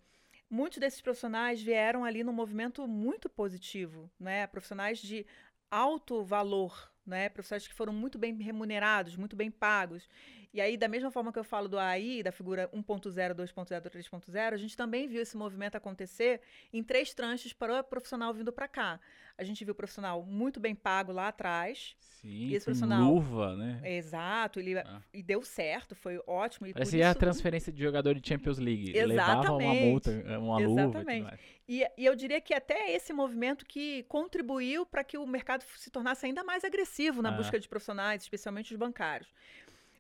muitos desses profissionais vieram ali num movimento muito positivo, né? Profissionais de alto valor né? Que foram muito bem remunerados, muito bem pagos. E aí, da mesma forma que eu falo do AI, da figura 1.0, 2.0, 3.0, a gente também viu esse movimento acontecer em três tranches para o profissional vindo para cá. A gente viu o profissional muito bem pago lá atrás. Sim, e esse profissional, luva, né? Exato, ele, ah. e deu certo, foi ótimo. E Parecia isso... a transferência de jogador de Champions League. Exatamente. Levava uma multa, uma Exatamente. luva e, e, eu diria que até esse movimento que contribuiu para que o mercado se tornasse ainda mais agressivo na ah. busca de profissionais, especialmente os bancários.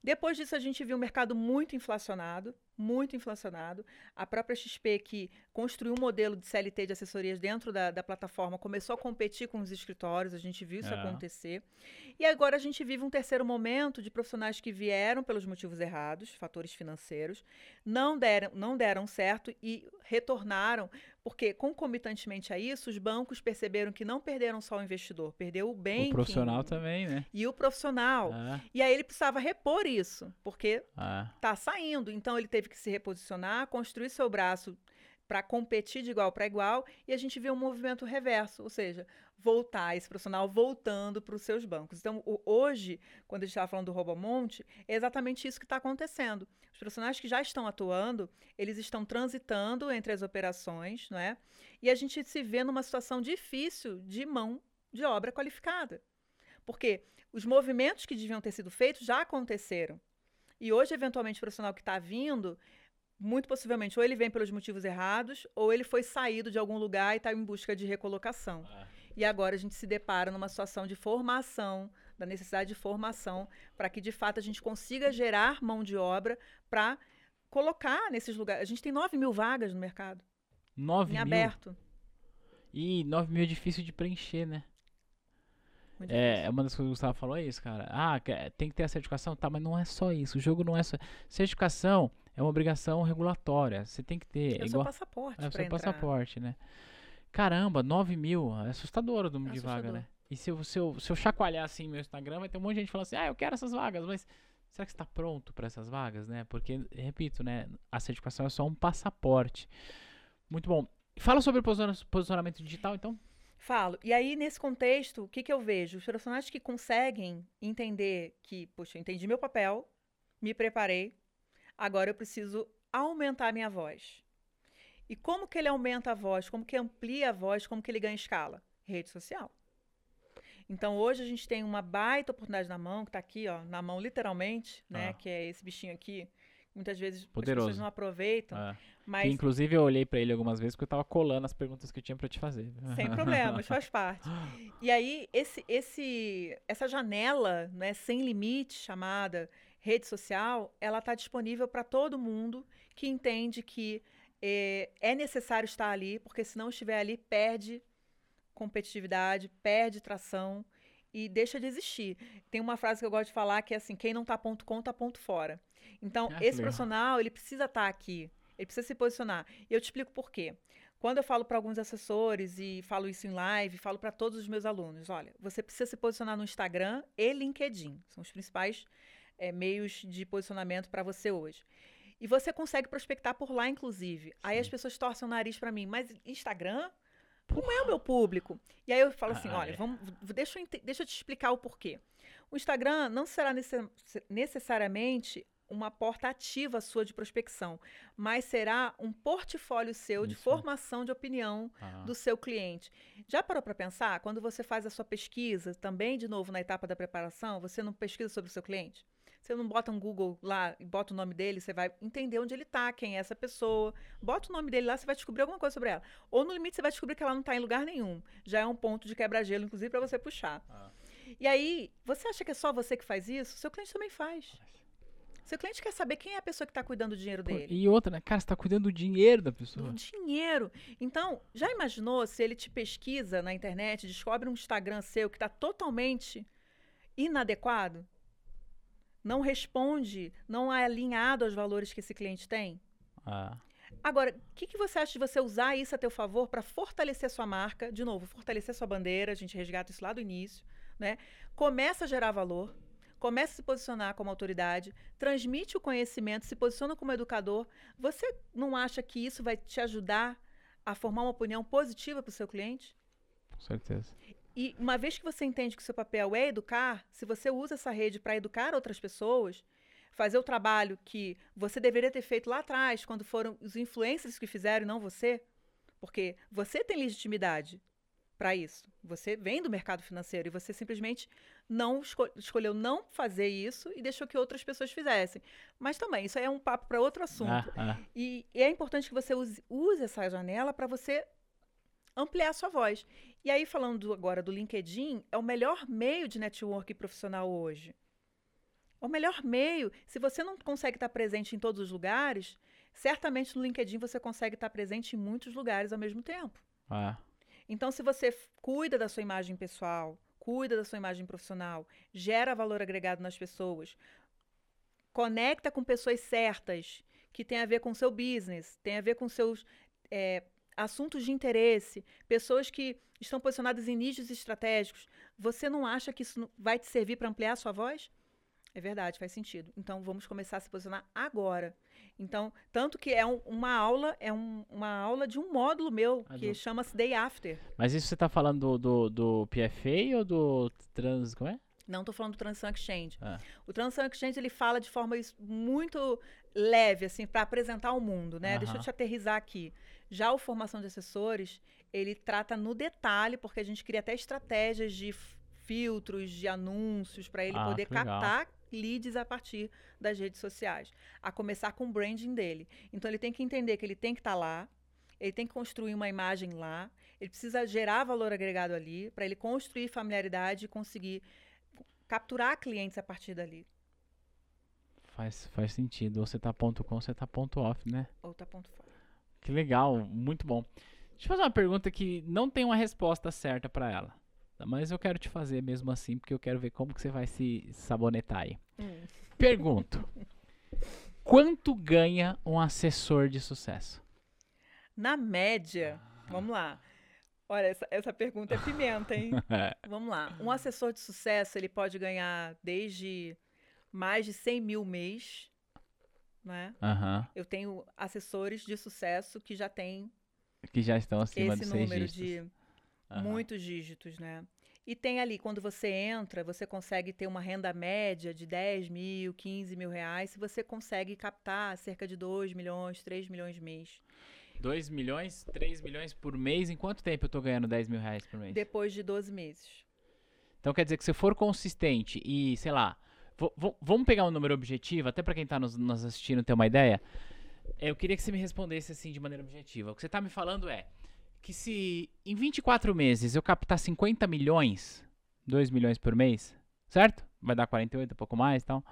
Depois disso, a gente viu um mercado muito inflacionado, muito inflacionado. A própria XP, que construiu um modelo de CLT de assessorias dentro da, da plataforma, começou a competir com os escritórios, a gente viu isso é. acontecer. E agora a gente vive um terceiro momento de profissionais que vieram pelos motivos errados, fatores financeiros, não deram, não deram certo e retornaram porque, concomitantemente a isso, os bancos perceberam que não perderam só o investidor, perdeu o bem. O profissional também, né? E o profissional. Ah. E aí ele precisava repor isso, porque ah. tá saindo. Então ele teve que se reposicionar, construir seu braço para competir de igual para igual, e a gente vê um movimento reverso, ou seja, voltar, esse profissional voltando para os seus bancos. Então, hoje, quando a gente estava falando do Robomonte, é exatamente isso que está acontecendo. Os profissionais que já estão atuando, eles estão transitando entre as operações, não é? E a gente se vê numa situação difícil de mão de obra qualificada. Porque os movimentos que deviam ter sido feitos já aconteceram. E hoje, eventualmente, o profissional que está vindo, muito possivelmente, ou ele vem pelos motivos errados, ou ele foi saído de algum lugar e está em busca de recolocação. Ah. E agora a gente se depara numa situação de formação da necessidade de formação, para que de fato a gente consiga gerar mão de obra para colocar nesses lugares. A gente tem 9 mil vagas no mercado. 9 em mil? aberto. E 9 mil é difícil de preencher, né? Muito É, difícil. uma das coisas que o Gustavo falou é isso, cara. Ah, que- tem que ter a certificação, tá, mas não é só isso. O jogo não é só. Certificação é uma obrigação regulatória. Você tem que ter. É É o seu igual. passaporte É o seu entrar. passaporte, né? Caramba, 9 mil. É assustador o número de vaga, né? E se eu, se, eu, se eu chacoalhar assim meu Instagram, vai ter um monte de gente falando assim: ah, eu quero essas vagas, mas será que você está pronto para essas vagas, né? Porque, repito, né? A certificação é só um passaporte. Muito bom. Fala sobre posiciona- posicionamento digital, então. Falo. E aí, nesse contexto, o que, que eu vejo? Os profissionais que conseguem entender que, poxa, eu entendi meu papel, me preparei, agora eu preciso aumentar a minha voz. E como que ele aumenta a voz? Como que amplia a voz? Como que ele ganha escala? Rede social. Então, hoje a gente tem uma baita oportunidade na mão, que está aqui, ó, na mão literalmente, né? Ah. Que é esse bichinho aqui. Muitas vezes as Poderoso. pessoas não aproveitam, É. Que, mas inclusive eu olhei pra ele algumas vezes porque eu tava colando as perguntas que eu tinha pra te fazer. Sem problemas, faz parte. E aí, esse, esse, essa janela né, sem limite, chamada rede social, ela está disponível para todo mundo que entende que eh, é necessário estar ali, porque se não estiver ali, perde competitividade, perde tração e deixa de existir. Tem uma frase que eu gosto de falar que é assim, quem não tá ponto com, tá ponto fora. Então, que esse legal. profissional, ele precisa estar aqui, ele precisa se posicionar. E eu te explico por quê. Quando eu falo para alguns assessores e falo isso em live, falo para todos os meus alunos, olha, você precisa se posicionar no Instagram e LinkedIn. São os principais eh, meios de posicionamento para você hoje. E você consegue prospectar por lá, inclusive. Aí as pessoas torcem o nariz para mim, mas Instagram não é o meu público. E aí eu falo assim, Ah, olha, é. vamos, deixa, eu, deixa eu te explicar o porquê. O Instagram não será necessariamente uma porta ativa sua de prospecção, mas será um portfólio seu de Isso. formação de opinião Ah, do seu cliente. Já parou para pensar? Quando você faz a sua pesquisa, também de novo na etapa da preparação, você não pesquisa sobre o seu cliente? Você não bota um Google lá e bota o nome dele, você vai entender onde ele está, quem é essa pessoa. Bota o nome dele lá, você vai descobrir alguma coisa sobre ela. Ou no limite você vai descobrir que ela não está em lugar nenhum. Já é um ponto de quebra-gelo, inclusive, para você puxar. Ah. E aí, você acha que é só você que faz isso? Seu cliente também faz. Seu cliente quer saber quem é a pessoa que está cuidando do dinheiro dele. E outra, né? Cara, você tá cuidando do dinheiro da do pessoa. dinheiro. Então, já imaginou se ele te pesquisa na internet, descobre um Instagram seu que está totalmente inadequado? Não responde, não é alinhado aos valores que esse cliente tem? Ah, Agora, o que, que você acha de você usar isso a teu favor para fortalecer sua marca? De novo, fortalecer sua bandeira, a gente resgata isso lá do início, né? Começa a gerar valor, começa a se posicionar como autoridade, transmite o conhecimento, se posiciona como educador. Você não acha que isso vai te ajudar a formar uma opinião positiva para o seu cliente? com certeza. E uma vez que você entende que o seu papel é educar, se você usa essa rede para educar outras pessoas, fazer o trabalho que você deveria ter feito lá atrás, quando foram os influencers que fizeram e não você, porque você tem legitimidade para isso. Você vem do mercado financeiro e você simplesmente não esco- escolheu não fazer isso e deixou que outras pessoas fizessem. Mas também, isso aí é um papo para outro assunto. Ah, ah. E, e é importante que você use, use essa janela para você ampliar sua voz. E aí, falando do- agora do LinkedIn, é o melhor meio de network profissional hoje. É o melhor meio. Se você não consegue estar presente em todos os lugares, certamente no LinkedIn você consegue estar presente em muitos lugares ao mesmo tempo. ah. Então, se você cuida da sua imagem pessoal, cuida da sua imagem profissional, gera valor agregado nas pessoas, conecta com pessoas certas, que tem a ver com o seu business, tem a ver com seus é, assuntos de interesse, pessoas que estão posicionadas em nichos estratégicos, você não acha que isso vai te servir para ampliar a sua voz? É verdade, faz sentido. Então vamos começar a se posicionar agora. Então, tanto que é um- uma aula, é um- uma aula de um módulo meu Ah, que chama-se Day After. Mas isso você tá falando do, do, do PFA ou do Trans. Como é? Não estou falando do Transição Exchange. Ah. O Transição Exchange ele fala de forma muito leve, assim, para apresentar ao mundo, né? Deixa eu te aterrizar aqui. Já o Formação de Assessores, ele trata no detalhe, porque a gente cria até estratégias de filtros, de anúncios, para ele Ah, poder captar leads a partir das redes sociais. A começar com o branding dele. Então ele tem que entender que ele tem que estar lá, ele tem que construir uma imagem lá, ele precisa gerar valor agregado ali, para ele construir familiaridade e conseguir capturar clientes a partir dali. Faz, faz sentido. Ou você tá ponto com, você tá ponto off, né? Ou tá ponto fora. Que legal, muito bom. Deixa eu fazer uma pergunta que não tem uma resposta certa para ela. Mas eu quero te fazer mesmo assim, porque eu quero ver como que você vai se sabonetar aí. Hum. Pergunto. Quanto ganha um assessor de sucesso? Na média, vamos lá. Olha, essa, essa pergunta é pimenta, hein? vamos lá. Um assessor de sucesso, ele pode ganhar desde mais de 100 mil mês, né? Aham. Eu tenho assessores de sucesso que já têm Que já estão acima esse de seis número dígitos. de Aham. muitos dígitos, né? E tem ali, quando você entra, você consegue ter uma renda média de 10 mil, 15 mil reais, se você consegue captar cerca de 2 milhões, 3 milhões mês. 2 milhões, 3 milhões por mês. Em quanto tempo eu tô ganhando 10 mil reais por mês? Depois de 12 meses. Então quer dizer que se eu for consistente e, sei lá, vamos pegar um número objetivo, até pra quem tá nos, nos assistindo ter uma ideia. Eu queria que você me respondesse assim de maneira objetiva. O que você tá me falando é que se em 24 meses eu captar 50 milhões, 2 milhões por mês, certo? Vai dar 48, um pouco mais e tal.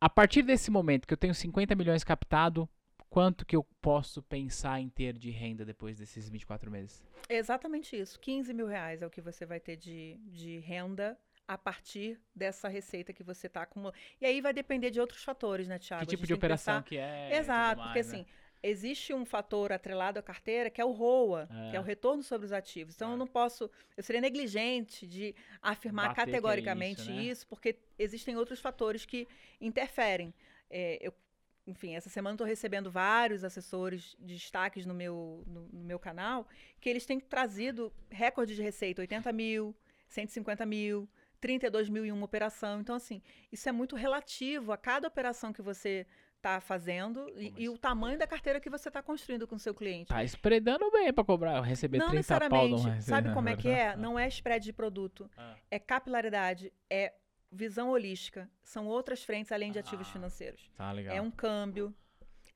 A partir desse momento que eu tenho 50 milhões captado, quanto que eu posso pensar em ter de renda depois desses 24 meses? É exatamente isso. 15 mil reais é o que você vai ter de, de renda a partir dessa receita que você está acumulando. E aí vai depender de outros fatores, né, Thiago? que tipo de tem que operação pensar- que é? Exato, tudo porque mais, né? assim, existe um fator atrelado à carteira que é o ROA, que É. é o retorno sobre os ativos. Então, eu É. não posso, eu seria negligente de afirmar Bater que é categoricamente isso, né? isso, porque existem outros fatores que interferem. É, eu, enfim, essa semana estou recebendo vários assessores de destaques no meu, no, no meu canal, que eles têm trazido recordes de receita, 80 mil, 150 mil, 32 mil em uma operação. Então, assim, isso é muito relativo a cada operação que você está fazendo e, e o tamanho da carteira que você está construindo com o seu cliente. Tá spreadando bem pra cobrar, receber Não 30 pau necessariamente. de uma Sabe como é que é? Não é spread de produto. Ah. É capilaridade, é visão holística. São outras frentes além de ativos Ah, financeiros. Tá legal. É um câmbio,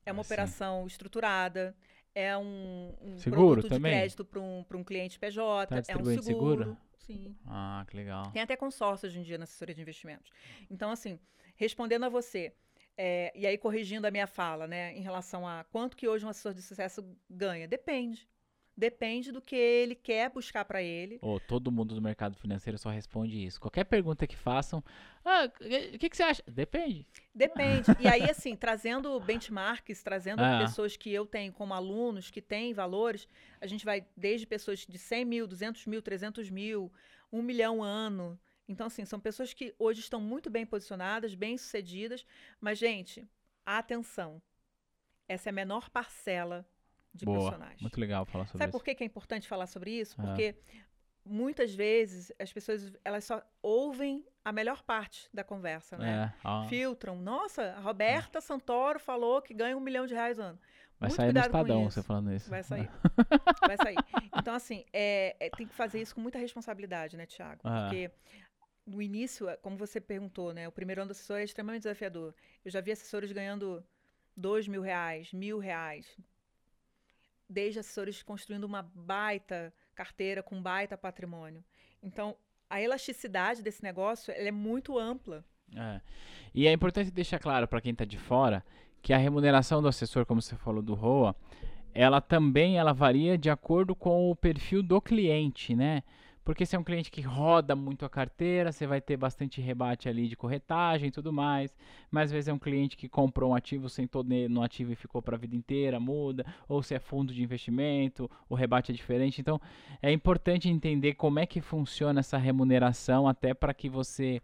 é uma Ah, sim. operação estruturada, é um, um Seguro produto também? de crédito para um, pra um cliente PJ, Tá é um seguro. seguro? Sim. Ah, que legal. Tem até consórcio hoje em dia na assessoria de investimentos. Então, assim, respondendo a você, é, e aí corrigindo a minha fala, né, em relação a quanto que hoje um assessor de sucesso ganha, depende. Depende do que ele quer buscar para ele. Ô, todo mundo do mercado financeiro só responde isso. Qualquer pergunta que façam, ah, o que, que você acha? Depende. Depende. E aí, assim, trazendo benchmarks, trazendo Ah. pessoas que eu tenho como alunos que têm valores, a gente vai desde pessoas de 100 mil, 200 mil, 300 mil, 1 milhão ano. Então, assim, são pessoas que hoje estão muito bem posicionadas, bem sucedidas, mas, gente, atenção. Essa é a menor parcela de Boa. profissionais. Muito legal falar sobre Sabe isso. por que, que é importante falar sobre isso? Ah. Porque muitas vezes as pessoas elas só ouvem a melhor parte da conversa, né? É, ó, filtram. Nossa, a Roberta Santoro falou que ganha um milhão de reais ano. vai muito sair no Estadão você falando isso. Vai sair. Vai sair. Então, assim, é, é- tem que fazer isso com muita responsabilidade, né, Tiago? Ah. Porque no início, é, como você perguntou, né? O primeiro ano do assessor é extremamente desafiador. Eu já vi assessores ganhando dois mil reais, mil reais. Desde assessores construindo uma baita carteira com baita patrimônio. Então, a elasticidade desse negócio é muito ampla. É. E é importante deixar claro para quem está de fora que a remuneração do assessor, como você falou do ROA, ela também ela varia de acordo com o perfil do cliente, né? Porque se é um cliente que roda muito a carteira, você vai ter bastante rebate ali de corretagem e tudo mais. Mas às vezes é um cliente que comprou um ativo, sentou no ativo e ficou para a vida inteira, muda. Ou se é fundo de investimento, o rebate é diferente. Então é importante entender como é que funciona essa remuneração, até para que você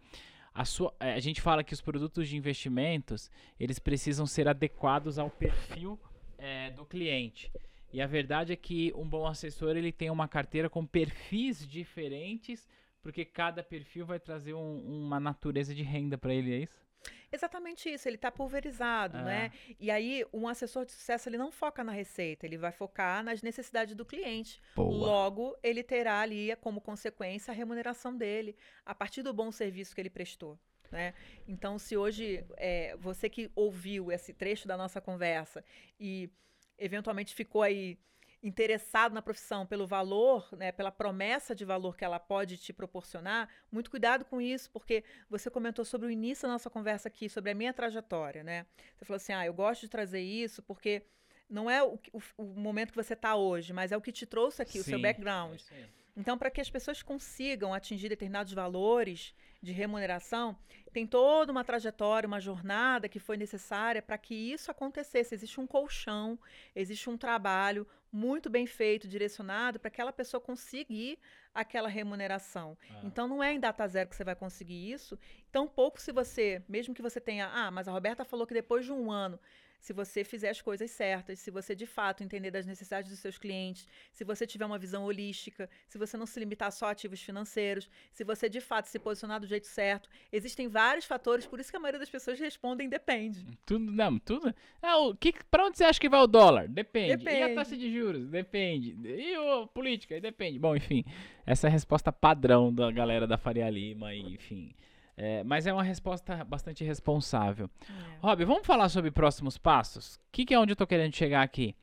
a, sua, eh, a gente fala que os produtos de investimentos eles precisam ser adequados ao perfil eh, do cliente. E a verdade é que um bom assessor ele tem uma carteira com perfis diferentes, porque cada perfil vai trazer um- uma natureza de renda para ele, é isso? Exatamente isso, ele está pulverizado, É. né? E aí, um assessor de sucesso, ele não foca na receita, ele vai focar nas necessidades do cliente. Logo, ele terá ali, como consequência, a remuneração dele, a partir do bom serviço que ele prestou. Né? Então, se hoje é, você que ouviu esse trecho da nossa conversa e eventualmente ficou aí interessado na profissão pelo valor, né, pela promessa de valor que ela pode te proporcionar, muito cuidado com isso, porque você comentou sobre o início da nossa conversa aqui, sobre a minha trajetória, né? Você falou assim, ah, eu gosto de trazer isso porque não é o, o, o momento que você está hoje, mas é o que te trouxe aqui, Sim, o seu background. É então, para que as pessoas consigam atingir determinados valores de remuneração, tem toda uma trajetória, uma jornada que foi necessária para que isso acontecesse. Existe um colchão, existe um trabalho muito bem feito, direcionado para aquela pessoa conseguir aquela remuneração. Ah. Então não é em data zero que você vai conseguir isso. Tão pouco se você, mesmo que você tenha, ah, mas a Roberta falou que depois de um ano se você fizer as coisas certas, se você de fato entender das necessidades dos seus clientes, se você tiver uma visão holística, se você não se limitar só a ativos financeiros, se você de fato se posicionar do jeito certo, existem vários fatores, por isso que a maioria das pessoas respondem depende. Tudo, não, tudo. Ah, o que, para onde você acha que vai o dólar? Depende. depende. E a taxa de juros? Depende. E a política? Depende. Bom, enfim, essa é a resposta padrão da galera da Faria Lima, e, enfim. É, mas é uma resposta bastante responsável. É. Rob, vamos falar sobre próximos passos? O que, que, é onde eu estou querendo chegar aqui?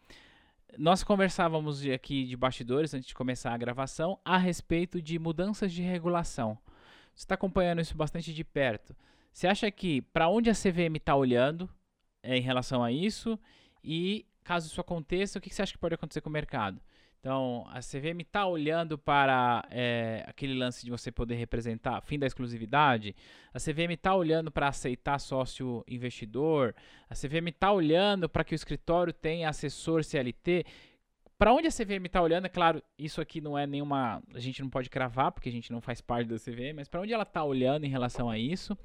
Nós conversávamos aqui de bastidores, antes de começar a gravação, a respeito de mudanças de regulação. Você está acompanhando isso bastante de perto. Você acha que para onde a CVM está olhando é, em relação a isso? E caso isso aconteça, o que, que você acha que pode acontecer com o mercado? Então, a CVM está olhando para é, aquele lance de você poder representar, fim da exclusividade. A CVM está olhando para aceitar sócio investidor. A CVM está olhando para que o escritório tenha assessor CLT. Para onde a CVM está olhando, é claro, isso aqui não é nenhuma. A gente não pode cravar, porque a gente não faz parte da CVM, mas para onde ela está olhando em relação a isso?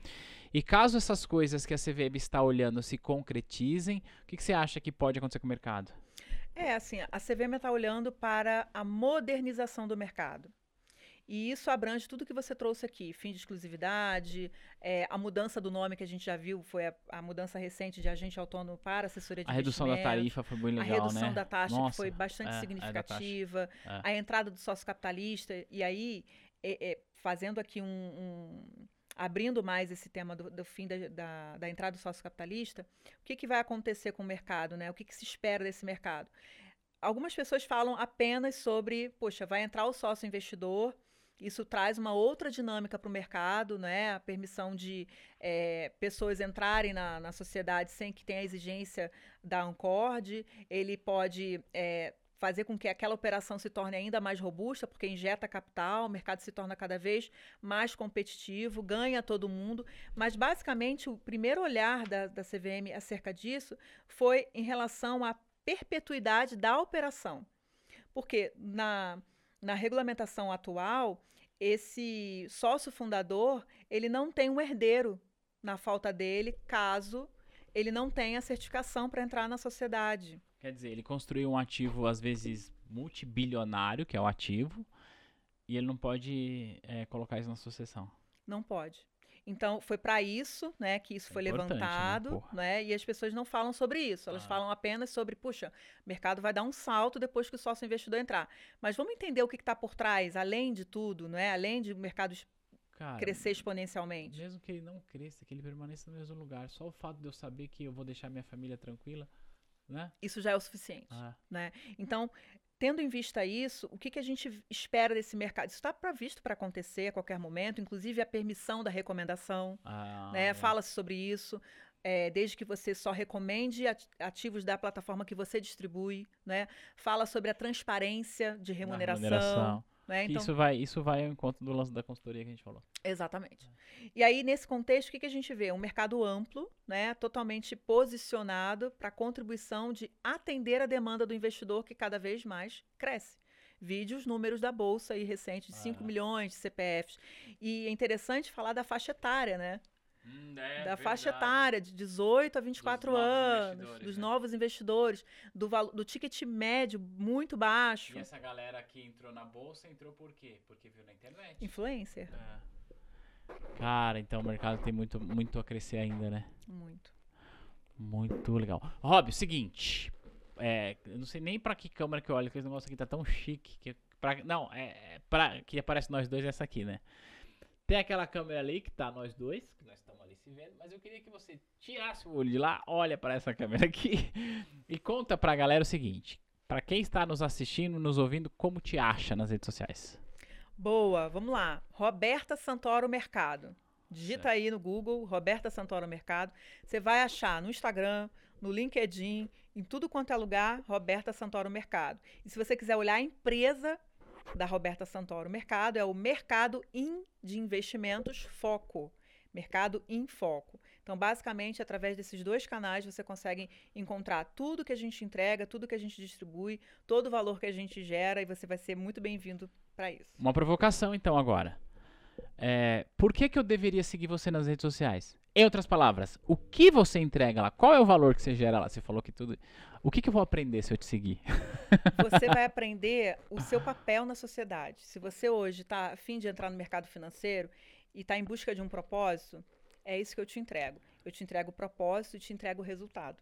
E caso essas coisas que a CVM está olhando se concretizem, o que, que você acha que pode acontecer com o mercado? É, assim, a CVM está olhando para a modernização do mercado. E isso abrange tudo que você trouxe aqui: fim de exclusividade, é, a mudança do nome que a gente já viu, foi a, a mudança recente de agente autônomo para assessoria de A redução da tarifa foi bem legal, A redução né? da taxa Nossa, foi bastante é, é significativa. É. A entrada do sócio capitalista. E aí, é, é, fazendo aqui um, um abrindo mais esse tema do, do fim da, da, da, entrada do sócio capitalista, o que, que vai acontecer com o mercado, né? O que, que se espera desse mercado? Algumas pessoas falam apenas sobre, poxa, vai entrar o sócio investidor, isso traz uma outra dinâmica para o mercado, né? A permissão de é, pessoas entrarem na, na sociedade sem que tenha a exigência da Ancord. Ele pode é, fazer com que aquela operação se torne ainda mais robusta, porque injeta capital, o mercado se torna cada vez mais competitivo, ganha todo mundo. Mas, basicamente, o primeiro olhar da, da CVM acerca disso foi em relação à perpetuidade da operação. Porque na, na regulamentação atual, esse sócio fundador ele não tem um herdeiro na falta dele, caso ele não tenha certificação para entrar na sociedade. Quer dizer, ele construiu um ativo, às vezes, multibilionário, que é o ativo, e ele não pode é, colocar isso na sucessão. Não pode. Então, foi para isso né, que isso é foi né, levantado, né, né, E as pessoas não falam sobre isso. Elas ah. falam apenas sobre, puxa, o mercado vai dar um salto depois que o sócio investidor entrar. Mas vamos entender o que está por trás, além de tudo, né? Além de o mercado Cara, crescer exponencialmente. Mesmo que ele não cresça, que ele permaneça no mesmo lugar. Só o fato de eu saber que eu vou deixar minha família tranquila né? Isso já é o suficiente. Ah. Né? Então, tendo em vista isso, o que, que a gente espera desse mercado? Isso está previsto para acontecer a qualquer momento, inclusive a permissão da recomendação. Ah, né? É. Fala-se sobre isso. É, desde que você só recomende ativos da plataforma que você distribui, né? Fala sobre a transparência de remuneração. remuneração. Né? Então, isso, vai, isso vai ao encontro do lance da consultoria que a gente falou. Exatamente. E aí, nesse contexto, o que, que a gente vê? Um mercado amplo, né, totalmente posicionado para a contribuição de atender a demanda do investidor que cada vez mais cresce. Vide os números da Bolsa aí recentes, de 5 ah. milhões de CPFs. E é interessante falar da faixa etária, né? Hum, é, da verdade. faixa etária de 18 a 24 dos anos, dos né? novos investidores, do, do ticket médio muito baixo. E essa galera que entrou na bolsa entrou por quê? Porque viu na internet. Influencer. É. Cara, então o mercado tem muito, muito a crescer ainda, né? Muito. Muito legal. Rob, o seguinte. É, eu não sei nem pra que câmera que eu olho, que esse negócio aqui tá tão chique. Que pra, não, é, é pra, que aparece nós dois essa aqui, né? Tem aquela câmera ali que tá nós dois, que nós se vendo, mas eu queria que você tirasse o olho de lá, olha para essa câmera aqui e conta pra galera o seguinte: para quem está nos assistindo, nos ouvindo, como te acha nas redes sociais? Boa, vamos lá. Roberta Santoro Mercado. Digita aí no Google, Roberta Santoro Mercado. Você vai achar no Instagram, no LinkedIn, em tudo quanto é lugar, Roberta Santoro Mercado. E se você quiser olhar a empresa da Roberta Santoro Mercado, é o Mercado In de Investimentos Foco. Mercado em Foco. Então, basicamente, através desses dois canais, você consegue encontrar tudo que a gente entrega, tudo que a gente distribui, todo o valor que a gente gera, e você vai ser muito bem-vindo para isso. Uma provocação, então, agora. É, por que, que eu deveria seguir você nas redes sociais? Em outras palavras, o que você entrega lá? Qual é o valor que você gera lá? Você falou que tudo. O que, que eu vou aprender se eu te seguir? Você vai aprender o seu papel na sociedade. Se você hoje está afim de entrar no mercado financeiro e está em busca de um propósito, é isso que eu te entrego. Eu te entrego o propósito e te entrego o resultado.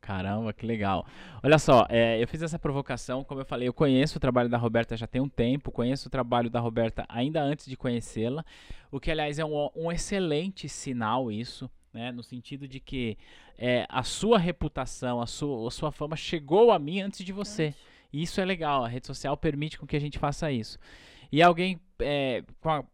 Caramba, que legal. Olha só, é, eu fiz essa provocação, como eu falei, eu conheço o trabalho da Roberta já tem um tempo, conheço o trabalho da Roberta ainda antes de conhecê-la, o que, aliás, é um, um excelente sinal isso, né, no sentido de que é, a sua reputação, a sua, a sua fama chegou a mim antes de você. E isso é legal, a rede social permite com que a gente faça isso. E alguém é, com a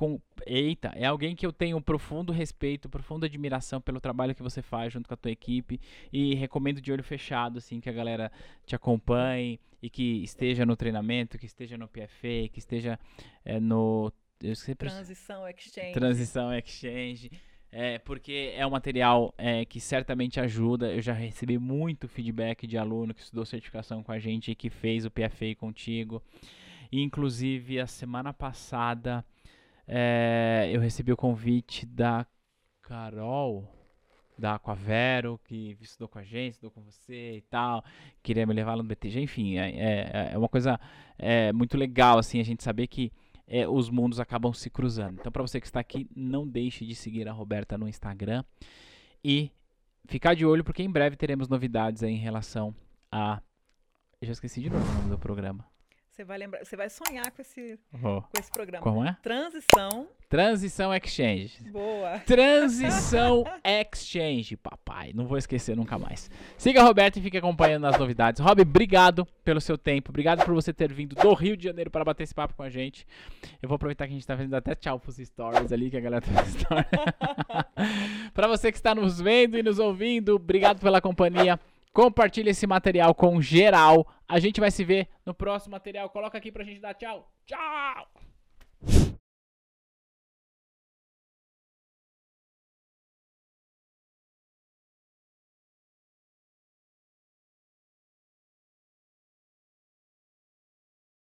com. Eita, é alguém que eu tenho um profundo respeito, profunda admiração pelo trabalho que você faz junto com a tua equipe. E recomendo de olho fechado, assim, que a galera te acompanhe e que esteja no treinamento, que esteja no PFA, que esteja é, no. Sempre... Transição Exchange. Transição Exchange. É, porque é um material é, que certamente ajuda. Eu já recebi muito feedback de aluno que estudou certificação com a gente e que fez o PFA contigo. Inclusive, a semana passada é, eu recebi o convite da Carol, da Aquavero, que estudou com a gente, estudou com você e tal, queria me levar lá no BTG, enfim, é, é, é uma coisa é, muito legal, assim, a gente saber que é, os mundos acabam se cruzando. Então, para você que está aqui, não deixe de seguir a Roberta no Instagram e ficar de olho, porque em breve teremos novidades aí em relação a... Eu já esqueci de novo o nome do programa. Você vai lembrar, você vai sonhar com esse, oh. com esse programa. Como é? Transição. Transição Exchange. Boa. Transição Exchange, papai. Não vou esquecer nunca mais. Siga a Roberto e fique acompanhando as novidades. Rob, obrigado pelo seu tempo. Obrigado por você ter vindo do Rio de Janeiro para bater esse papo com a gente. Eu vou aproveitar que a gente tá fazendo até tchau pros stories ali, que a galera tá stories. para você que está nos vendo e nos ouvindo, obrigado pela companhia. Compartilhe esse material com geral. A gente vai se ver no próximo material. Coloca aqui pra gente dar tchau. Tchau!